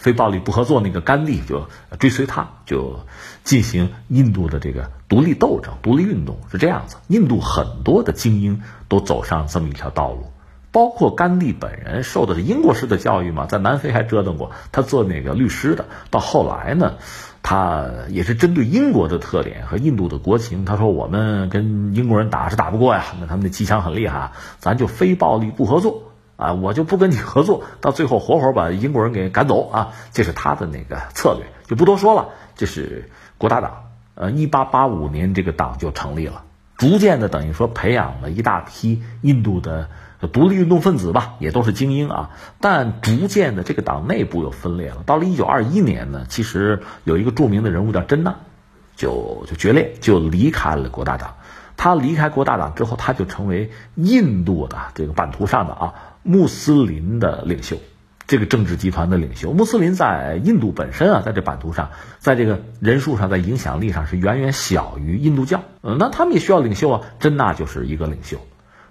非暴力不合作，那个甘地就追随他，就进行印度的这个独立斗争、独立运动是这样子。印度很多的精英都走上这么一条道路，包括甘地本人受的是英国式的教育嘛，在南非还折腾过，他做那个律师的。到后来呢，他也是针对英国的特点和印度的国情，他说我们跟英国人打是打不过呀，那他们的机枪很厉害，咱就非暴力不合作。啊，我就不跟你合作，到最后活活把英国人给赶走啊！这是他的那个策略，就不多说了。这是国大党，呃，一八八五年这个党就成立了，逐渐的等于说培养了一大批印度的独立运动分子吧，也都是精英啊。但逐渐的这个党内部又分裂了。到了一九二一年呢，其实有一个著名的人物叫真纳，就就决裂，就离开了国大党。他离开国大党之后，他就成为印度的这个版图上的啊。穆斯林的领袖，这个政治集团的领袖，穆斯林在印度本身啊，在这版图上，在这个人数上，在影响力上是远远小于印度教。嗯，那他们也需要领袖啊，真纳就是一个领袖。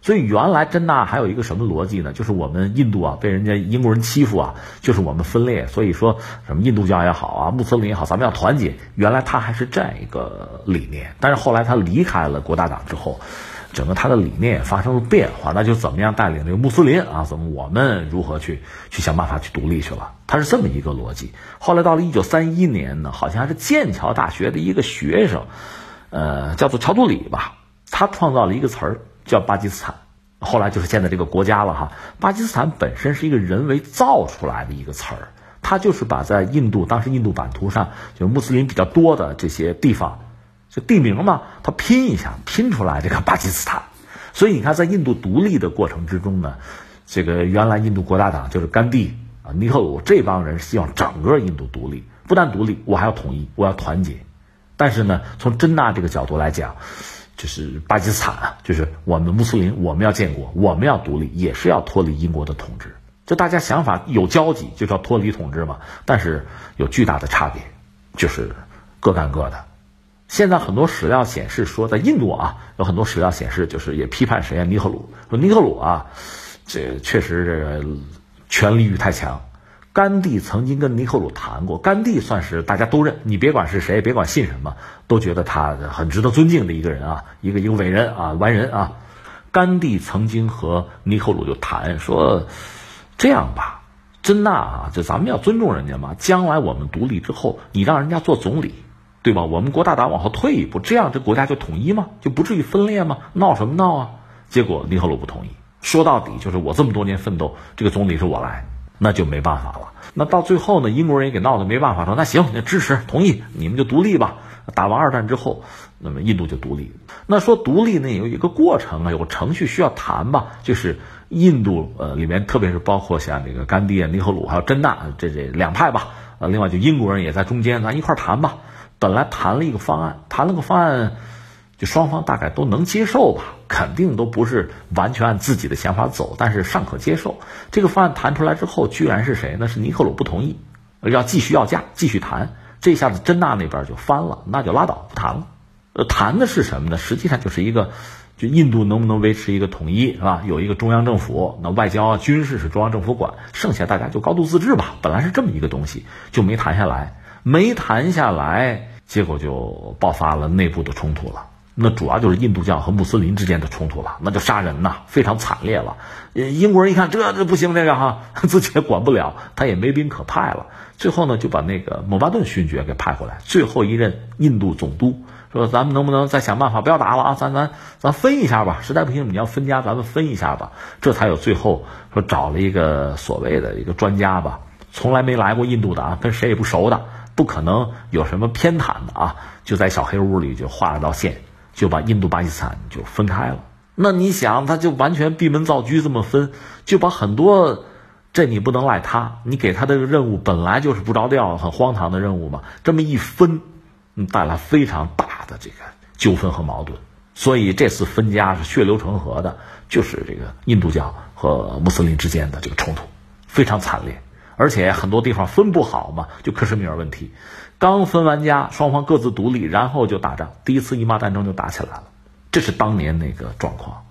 所以原来真纳还有一个什么逻辑呢？就是我们印度啊被人家英国人欺负啊，就是我们分裂。所以说什么印度教也好啊，穆斯林也好，咱们要团结。原来他还是这样一个理念，但是后来他离开了国大党之后。整个他的理念也发生了变化，那就怎么样带领这个穆斯林啊？怎么我们如何去去想办法去独立去了？他是这么一个逻辑。后来到了一九三一年呢，好像还是剑桥大学的一个学生，呃，叫做乔杜里吧，他创造了一个词儿叫巴基斯坦，后来就是现在这个国家了哈。巴基斯坦本身是一个人为造出来的一个词儿，他就是把在印度当时印度版图上就是穆斯林比较多的这些地方。就地名嘛，他拼一下，拼出来这个巴基斯坦。所以你看，在印度独立的过程之中呢，这个原来印度国大党就是甘地啊、尼赫鲁这帮人希望整个印度独立，不但独立，我还要统一，我要团结。但是呢，从真纳这个角度来讲，就是巴基斯坦啊，就是我们穆斯林，我们要建国，我们要独立，也是要脱离英国的统治。就大家想法有交集，就叫脱离统治嘛。但是有巨大的差别，就是各干各的。现在很多史料显示说，在印度啊，有很多史料显示，就是也批判谁啊？尼赫鲁说尼赫鲁啊，这确实这个权力欲太强。甘地曾经跟尼赫鲁谈过，甘地算是大家都认，你别管是谁，别管信什么，都觉得他很值得尊敬的一个人啊，一个一个伟人啊，完人啊。甘地曾经和尼赫鲁就谈说，这样吧，真纳啊，就咱们要尊重人家嘛，将来我们独立之后，你让人家做总理。对吧？我们国大党往后退一步，这样这国家就统一吗？就不至于分裂吗？闹什么闹啊？结果尼赫鲁不同意，说到底就是我这么多年奋斗，这个总理是我来，那就没办法了。那到最后呢，英国人也给闹得没办法，说那行，那支持同意，你们就独立吧。打完二战之后，那么印度就独立。那说独立呢，有一个过程啊，有个程序需要谈吧，就是印度呃里面，特别是包括像这个甘地啊、尼赫鲁还有真纳这这两派吧，呃，另外就英国人也在中间，咱一块谈吧。本来谈了一个方案，谈了个方案，就双方大概都能接受吧，肯定都不是完全按自己的想法走，但是尚可接受。这个方案谈出来之后，居然是谁呢？是尼赫鲁不同意，要继续要价，继续谈。这下子真纳那边就翻了，那就拉倒，不谈了。呃，谈的是什么呢？实际上就是一个，就印度能不能维持一个统一，是吧？有一个中央政府，那外交啊、军事是中央政府管，剩下大家就高度自治吧。本来是这么一个东西，就没谈下来。没谈下来，结果就爆发了内部的冲突了。那主要就是印度教和穆斯林之间的冲突了，那就杀人呐，非常惨烈了。英国人一看这这不行，这个哈 *laughs* 自己也管不了，他也没兵可派了。最后呢，就把那个蒙巴顿勋爵给派回来，最后一任印度总督说：“咱们能不能再想办法，不要打了啊？咱咱咱分一下吧。实在不行，你要分家，咱们分一下吧。”这才有最后说找了一个所谓的一个专家吧，从来没来过印度的啊，跟谁也不熟的。不可能有什么偏袒的啊！就在小黑屋里就画了道线，就把印度巴基斯坦就分开了。那你想，他就完全闭门造车这么分，就把很多这你不能赖他，你给他的任务本来就是不着调、很荒唐的任务嘛。这么一分，带来非常大的这个纠纷和矛盾。所以这次分家是血流成河的，就是这个印度教和穆斯林之间的这个冲突，非常惨烈。而且很多地方分不好嘛，就克什米尔问题，刚分完家，双方各自独立，然后就打仗，第一次伊玛战争就打起来了，这是当年那个状况。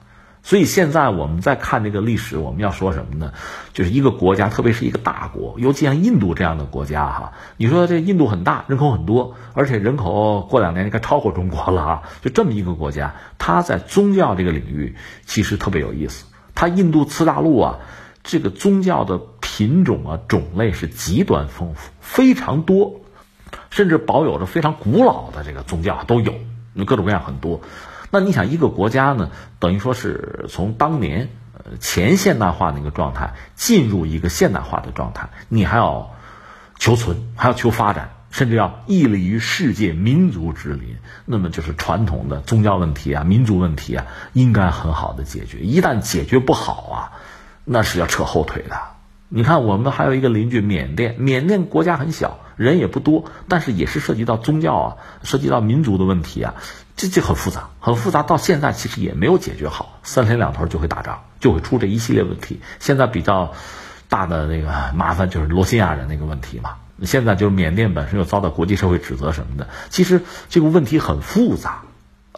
所以现在我们在看这个历史，我们要说什么呢？就是一个国家，特别是一个大国，尤其像印度这样的国家哈，你说这印度很大，人口很多，而且人口过两年应该超过中国了啊，就这么一个国家，它在宗教这个领域其实特别有意思。它印度次大陆啊，这个宗教的。品种啊，种类是极端丰富，非常多，甚至保有着非常古老的这个宗教都有，各种各样很多。那你想，一个国家呢，等于说是从当年呃前现代化那个状态进入一个现代化的状态，你还要求存，还要求发展，甚至要屹立于世界民族之林。那么就是传统的宗教问题啊、民族问题啊，应该很好的解决。一旦解决不好啊，那是要扯后腿的。你看，我们还有一个邻居缅甸，缅甸国家很小，人也不多，但是也是涉及到宗教啊，涉及到民族的问题啊，这就很复杂，很复杂。到现在其实也没有解决好，三天两头就会打仗，就会出这一系列问题。现在比较大的那个麻烦就是罗兴亚人那个问题嘛。现在就是缅甸本身又遭到国际社会指责什么的，其实这个问题很复杂。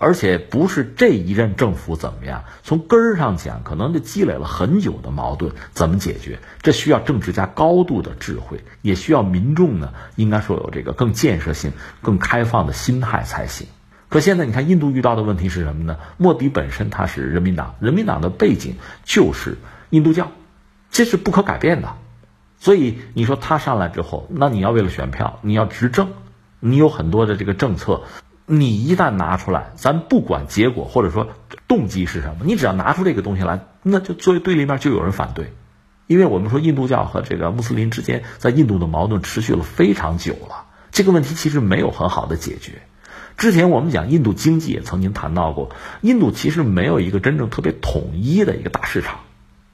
而且不是这一任政府怎么样，从根儿上讲，可能就积累了很久的矛盾，怎么解决？这需要政治家高度的智慧，也需要民众呢，应该说有这个更建设性、更开放的心态才行。可现在你看，印度遇到的问题是什么呢？莫迪本身他是人民党，人民党的背景就是印度教，这是不可改变的。所以你说他上来之后，那你要为了选票，你要执政，你有很多的这个政策。你一旦拿出来，咱不管结果或者说动机是什么，你只要拿出这个东西来，那就作为对立面就有人反对，因为我们说印度教和这个穆斯林之间在印度的矛盾持续了非常久了，这个问题其实没有很好的解决，之前我们讲印度经济也曾经谈到过，印度其实没有一个真正特别统一的一个大市场。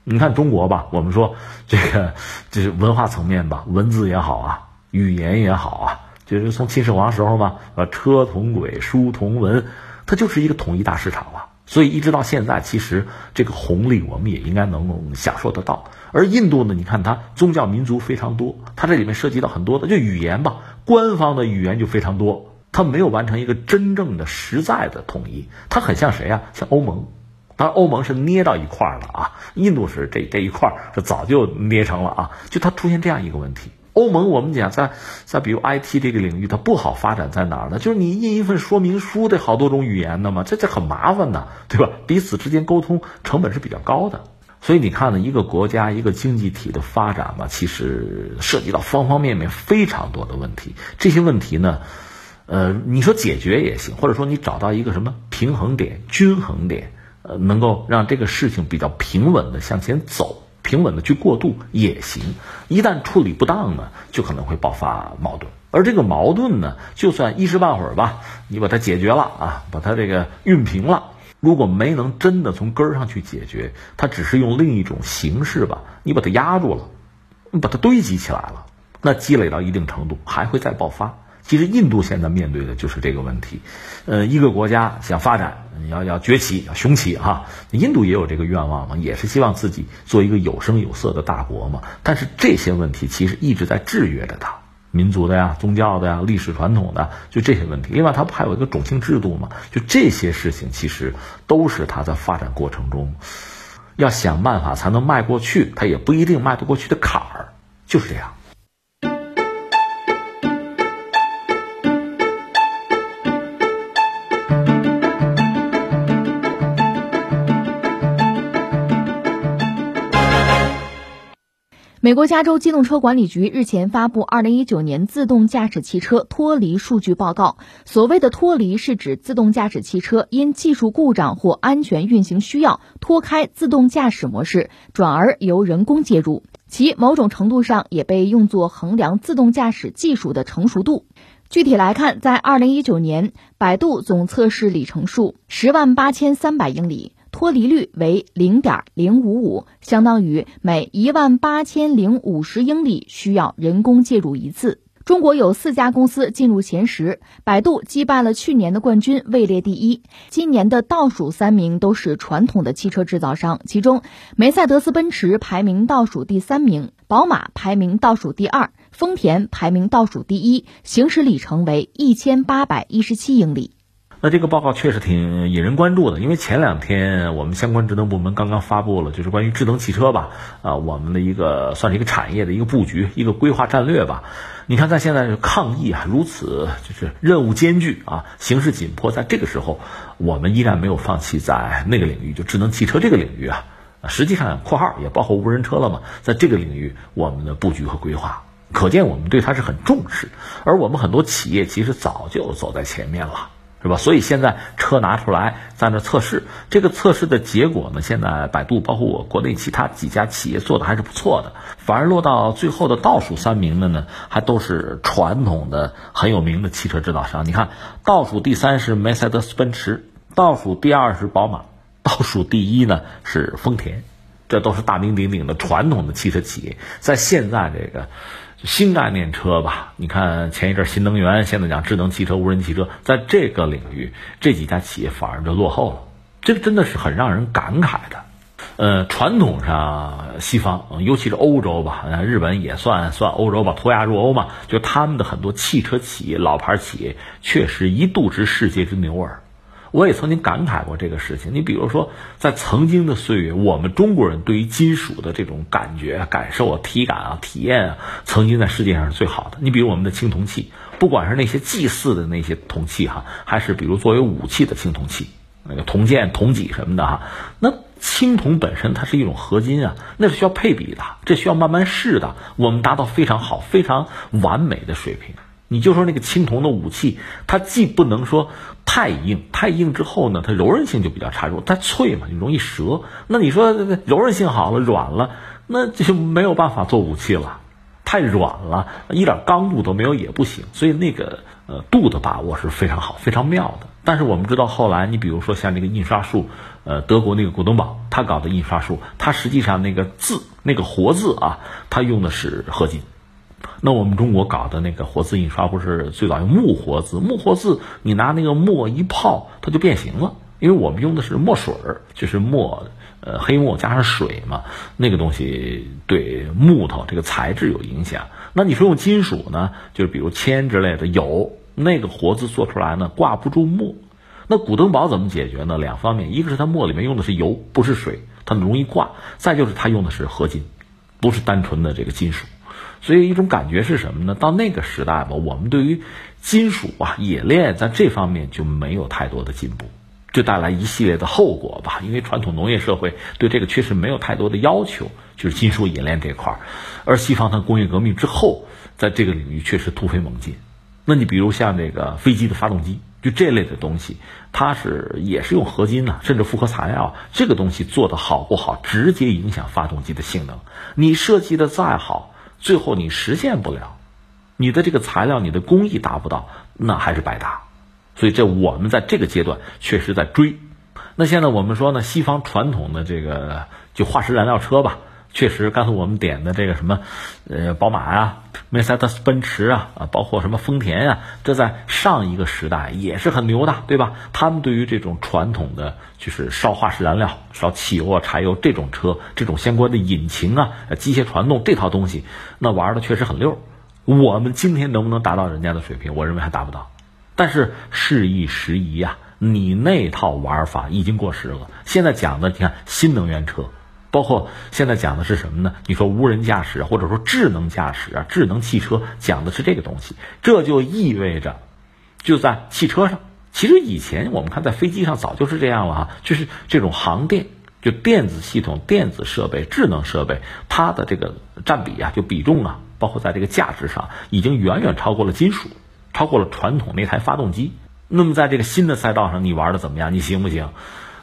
你看中国吧，我们说这个就是文化层面吧，文字也好啊，语言也好啊，就是从秦始皇时候嘛，呃，车同轨，书同文，它就是一个统一大市场了。所以一直到现在，其实这个红利我们也应该能享受得到。而印度呢，你看它宗教民族非常多，它这里面涉及到很多的，就语言吧，官方的语言就非常多。它没有完成一个真正的实在的统一，它很像谁啊？像欧盟，当然欧盟是捏到一块儿了啊，印度是这这一块儿是早就捏成了啊，就它出现这样一个问题。欧盟我们讲在在比如 IT 这个领域，它不好发展在哪儿呢？就是你印一份说明书得好多种语言的嘛，这这很麻烦的，对吧？彼此之间沟通成本是比较高的，所以你看呢，一个国家一个经济体的发展嘛，其实涉及到方方面面非常多的问题，这些问题呢。呃，你说解决也行，或者说你找到一个什么平衡点、均衡点，呃，能够让这个事情比较平稳的向前走，平稳的去过渡也行。一旦处理不当呢，就可能会爆发矛盾。而这个矛盾呢，就算一时半会儿吧，你把它解决了啊，把它这个熨平了，如果没能真的从根儿上去解决，它只是用另一种形式吧，你把它压住了，把它堆积起来了，那积累到一定程度还会再爆发。其实印度现在面对的就是这个问题，呃，一个国家想发展，要要崛起，要雄起哈。印度也有这个愿望嘛，也是希望自己做一个有声有色的大国嘛。但是这些问题其实一直在制约着它，民族的呀、宗教的呀、历史传统的，就这些问题。另外，它不还有一个种姓制度嘛？就这些事情，其实都是它在发展过程中要想办法才能迈过去，它也不一定迈得过去的坎儿，就是这样。美国加州机动车管理局日前发布《二零一九年自动驾驶汽车脱离数据报告》。所谓的脱离，是指自动驾驶汽车因技术故障或安全运行需要脱开自动驾驶模式，转而由人工介入。其某种程度上也被用作衡量自动驾驶技术的成熟度。具体来看，在二零一九年，百度总测试里程数十万八千三百英里。脱离率为零点零五五，相当于每一万八千零五十英里需要人工介入一次。中国有四家公司进入前十，百度击败了去年的冠军，位列第一。今年的倒数三名都是传统的汽车制造商，其中梅赛德斯奔驰排名倒数第三名，宝马排名倒数第二，丰田排名倒数第一，行驶里程为一千八百一十七英里。那这个报告确实挺引人关注的，因为前两天我们相关职能部门刚刚发布了，就是关于智能汽车吧，啊，我们的一个算是一个产业的一个布局、一个规划战略吧。你看，在现在抗疫啊如此就是任务艰巨啊，形势紧迫，在这个时候，我们依然没有放弃在那个领域，就智能汽车这个领域啊，实际上（括号）也包括无人车了嘛，在这个领域我们的布局和规划，可见我们对它是很重视，而我们很多企业其实早就走在前面了。是吧？所以现在车拿出来在那测试，这个测试的结果呢？现在百度包括我国内其他几家企业做的还是不错的，反而落到最后的倒数三名的呢，还都是传统的很有名的汽车制造商。你看，倒数第三是梅赛德斯奔驰，倒数第二是宝马，倒数第一呢是丰田，这都是大名鼎鼎的传统的汽车企业，在现在这个。新概念车吧，你看前一阵新能源，现在讲智能汽车、无人汽车，在这个领域，这几家企业反而就落后了，这真的是很让人感慨的。呃，传统上西方，尤其是欧洲吧，日本也算算欧洲吧，脱亚入欧嘛，就他们的很多汽车企业、老牌企业，确实一度之世界之牛耳。我也曾经感慨过这个事情。你比如说，在曾经的岁月，我们中国人对于金属的这种感觉、感受啊、体感啊、体验啊，曾经在世界上是最好的。你比如我们的青铜器，不管是那些祭祀的那些铜器哈，还是比如作为武器的青铜器，那个铜剑、铜戟什么的哈，那青铜本身它是一种合金啊，那是需要配比的，这需要慢慢试的，我们达到非常好、非常完美的水平。你就说那个青铜的武器，它既不能说太硬，太硬之后呢，它柔韧性就比较差弱，它脆嘛，就容易折。那你说柔韧性好了，软了，那就没有办法做武器了。太软了，一点刚度都没有也不行。所以那个呃度的把握是非常好、非常妙的。但是我们知道后来，你比如说像那个印刷术，呃，德国那个古登堡他搞的印刷术，它实际上那个字那个活字啊，它用的是合金。那我们中国搞的那个活字印刷不是最早用木活字？木活字你拿那个墨一泡，它就变形了。因为我们用的是墨水儿，就是墨，呃，黑墨加上水嘛，那个东西对木头这个材质有影响。那你说用金属呢？就是比如铅之类的，有那个活字做出来呢挂不住墨。那古登堡怎么解决呢？两方面，一个是它墨里面用的是油，不是水，它容易挂；再就是它用的是合金，不是单纯的这个金属。所以一种感觉是什么呢？到那个时代吧，我们对于金属啊冶炼在这方面就没有太多的进步。就带来一系列的后果吧，因为传统农业社会对这个确实没有太多的要求，就是金属冶炼这块儿，而西方它工业革命之后，在这个领域确实突飞猛进。那你比如像这个飞机的发动机，就这类的东西，它是也是用合金呢，甚至复合材料，这个东西做的好不好，直接影响发动机的性能。你设计的再好，最后你实现不了，你的这个材料，你的工艺达不到，那还是白搭。所以，这我们在这个阶段确实在追。那现在我们说呢，西方传统的这个就化石燃料车吧，确实刚才我们点的这个什么，呃，宝马啊、梅赛德斯奔驰啊，啊，包括什么丰田啊，这在上一个时代也是很牛的，对吧？他们对于这种传统的就是烧化石燃料、烧汽油啊、柴油这种车，这种相关的引擎啊、机械传动这套东西，那玩的确实很溜。我们今天能不能达到人家的水平？我认为还达不到。但是事易时移呀，你那套玩法已经过时了。现在讲的，你看新能源车，包括现在讲的是什么呢？你说无人驾驶或者说智能驾驶啊，智能汽车讲的是这个东西。这就意味着，就在汽车上，其实以前我们看在飞机上早就是这样了哈，就是这种航电，就电子系统、电子设备、智能设备，它的这个占比啊，就比重啊，包括在这个价值上，已经远远超过了金属。超过了传统那台发动机，那么在这个新的赛道上，你玩的怎么样？你行不行？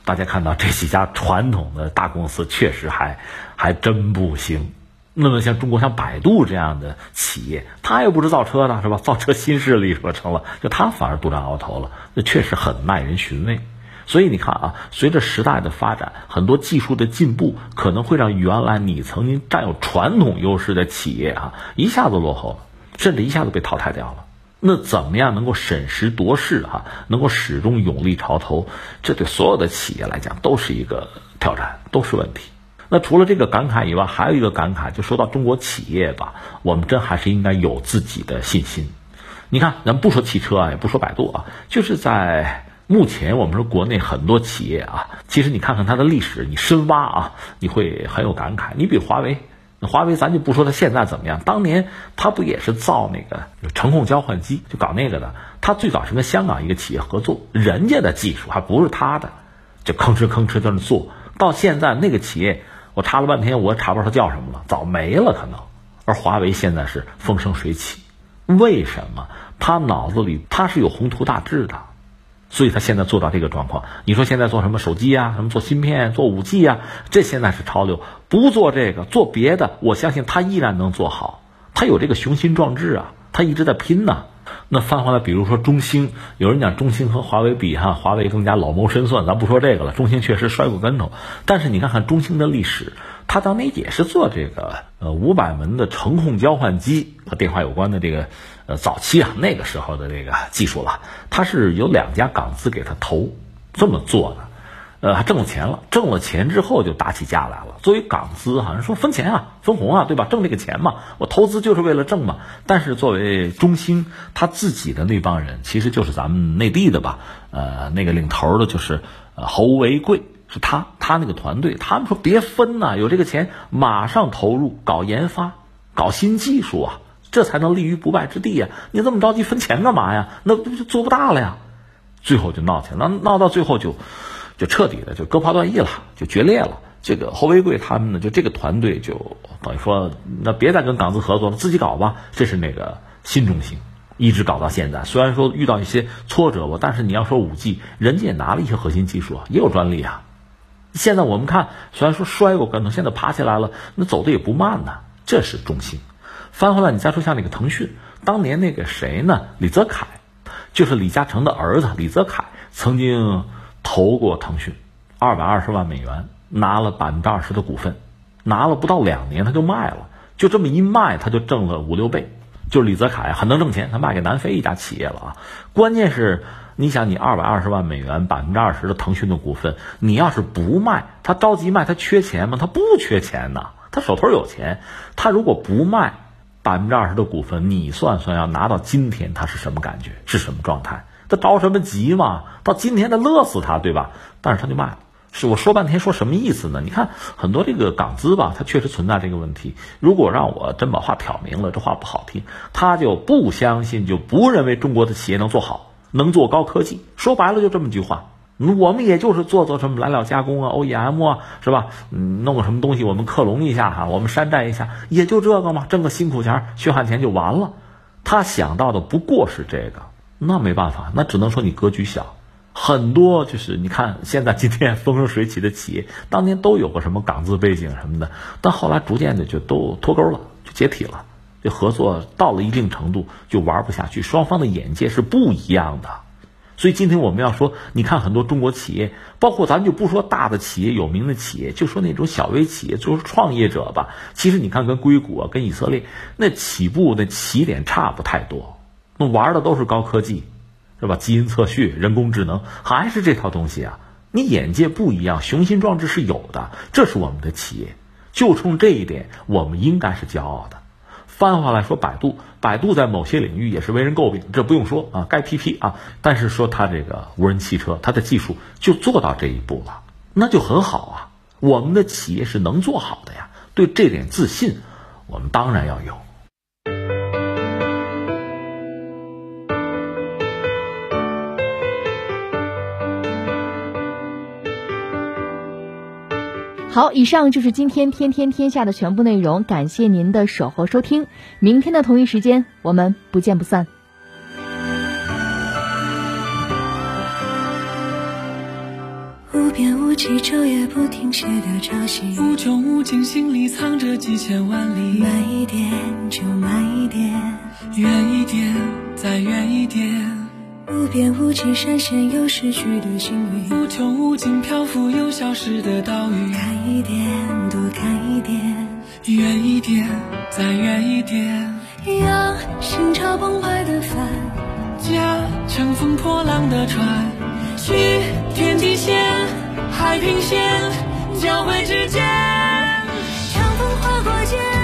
大家看到这几家传统的大公司确实还还真不行。那么像中国像百度这样的企业，它又不是造车的，是吧？造车新势力说成了，就它反而独占鳌头了，那确实很耐人寻味。所以你看啊，随着时代的发展，很多技术的进步，可能会让原来你曾经占有传统优势的企业啊，一下子落后了，甚至一下子被淘汰掉了。那怎么样能够审时度势哈，能够始终勇立潮头？这对所有的企业来讲都是一个挑战，都是问题。那除了这个感慨以外，还有一个感慨，就说到中国企业吧，我们真还是应该有自己的信心。你看，咱不说汽车啊，也不说百度啊，就是在目前我们说国内很多企业啊，其实你看看它的历史，你深挖啊，你会很有感慨。你比华为。华为，咱就不说它现在怎么样，当年它不也是造那个程控交换机，就搞那个的。它最早是跟香港一个企业合作，人家的技术还不是他的，就吭哧吭哧在那做。到现在那个企业，我查了半天，我也查不着它叫什么了，早没了可能。而华为现在是风生水起，为什么？他脑子里他是有宏图大志的。所以他现在做到这个状况，你说现在做什么手机啊，什么做芯片、做五 G 啊，这现在是潮流。不做这个，做别的，我相信他依然能做好。他有这个雄心壮志啊，他一直在拼呢。那翻回来，比如说中兴，有人讲中兴和华为比哈，华为更加老谋深算，咱不说这个了。中兴确实摔过跟头，但是你看看中兴的历史，他当年也是做这个呃五百门的程控交换机和电话有关的这个。呃，早期啊，那个时候的这个技术了，它是有两家港资给他投，这么做的，呃，还挣了钱了，挣了钱之后就打起架来了。作为港资，好像说分钱啊，分红啊，对吧？挣这个钱嘛，我投资就是为了挣嘛。但是作为中兴，他自己的那帮人，其实就是咱们内地的吧，呃，那个领头的就是侯为贵，是他，他那个团队，他们说别分呐，有这个钱马上投入搞研发，搞新技术啊。这才能立于不败之地呀！你这么着急分钱干嘛呀？那不就做不大了呀？最后就闹起来，闹闹到最后就就彻底的就割袍断义了，就决裂了。这个侯为贵他们呢，就这个团队就等于说，那别再跟港资合作了，自己搞吧。这是那个新中兴，一直搞到现在。虽然说遇到一些挫折吧，但是你要说五 G，人家也拿了一些核心技术啊，也有专利啊。现在我们看，虽然说摔过跟头，现在爬起来了，那走的也不慢呢。这是中兴。翻回来，你再说像那个腾讯，当年那个谁呢？李泽楷，就是李嘉诚的儿子李泽楷，曾经投过腾讯二百二十万美元，拿了百分之二十的股份，拿了不到两年他就卖了，就这么一卖他就挣了五六倍。就是李泽楷很能挣钱，他卖给南非一家企业了啊。关键是，你想你二百二十万美元百分之二十的腾讯的股份，你要是不卖，他着急卖，他缺钱吗？他不缺钱呐，他手头有钱。他如果不卖百分之二十的股份，你算算要拿到今天他是什么感觉，是什么状态？他着什么急嘛？到今天他乐死他，对吧？但是他就卖了。是我说半天说什么意思呢？你看很多这个港资吧，它确实存在这个问题。如果让我真把话挑明了，这话不好听，他就不相信，就不认为中国的企业能做好，能做高科技。说白了就这么句话。我们也就是做做什么来料加工啊，OEM 啊，是吧？嗯，弄个什么东西我们克隆一下哈，我们山寨一下，也就这个嘛，挣个辛苦钱、血汗钱就完了。他想到的不过是这个，那没办法，那只能说你格局小。很多就是你看，现在今天 *laughs* 风生水起的企业，当年都有个什么港资背景什么的，但后来逐渐的就都脱钩了，就解体了，这合作到了一定程度就玩不下去，双方的眼界是不一样的。所以今天我们要说，你看很多中国企业，包括咱就不说大的企业、有名的企业，就说那种小微企业，就是创业者吧。其实你看，跟硅谷啊、跟以色列那起步那起点差不太多，那玩的都是高科技。是吧？基因测序、人工智能还是这套东西啊？你眼界不一样，雄心壮志是有的。这是我们的企业，就冲这一点，我们应该是骄傲的。翻回来说，百度，百度在某些领域也是为人诟病，这不用说啊，该批批啊。但是说它这个无人汽车，它的技术就做到这一步了，那就很好啊。我们的企业是能做好的呀，对这点自信，我们当然要有。好，以上就是今天天天天下的全部内容，感谢您的守候收听，明天的同一时间我们不见不散。无边无际，昼夜不停歇的潮汐，无穷无尽，心里藏着几千万里。慢一点，就慢一点，远一点，再远一点。无边无际，闪现又逝去的幸运；无穷无尽，漂浮又消失的岛屿。看一点，多看一点，远一点，再远一点。让心潮澎湃的帆，驾乘风破浪的船，去天际线，海平线交汇之间。翻山越岭，有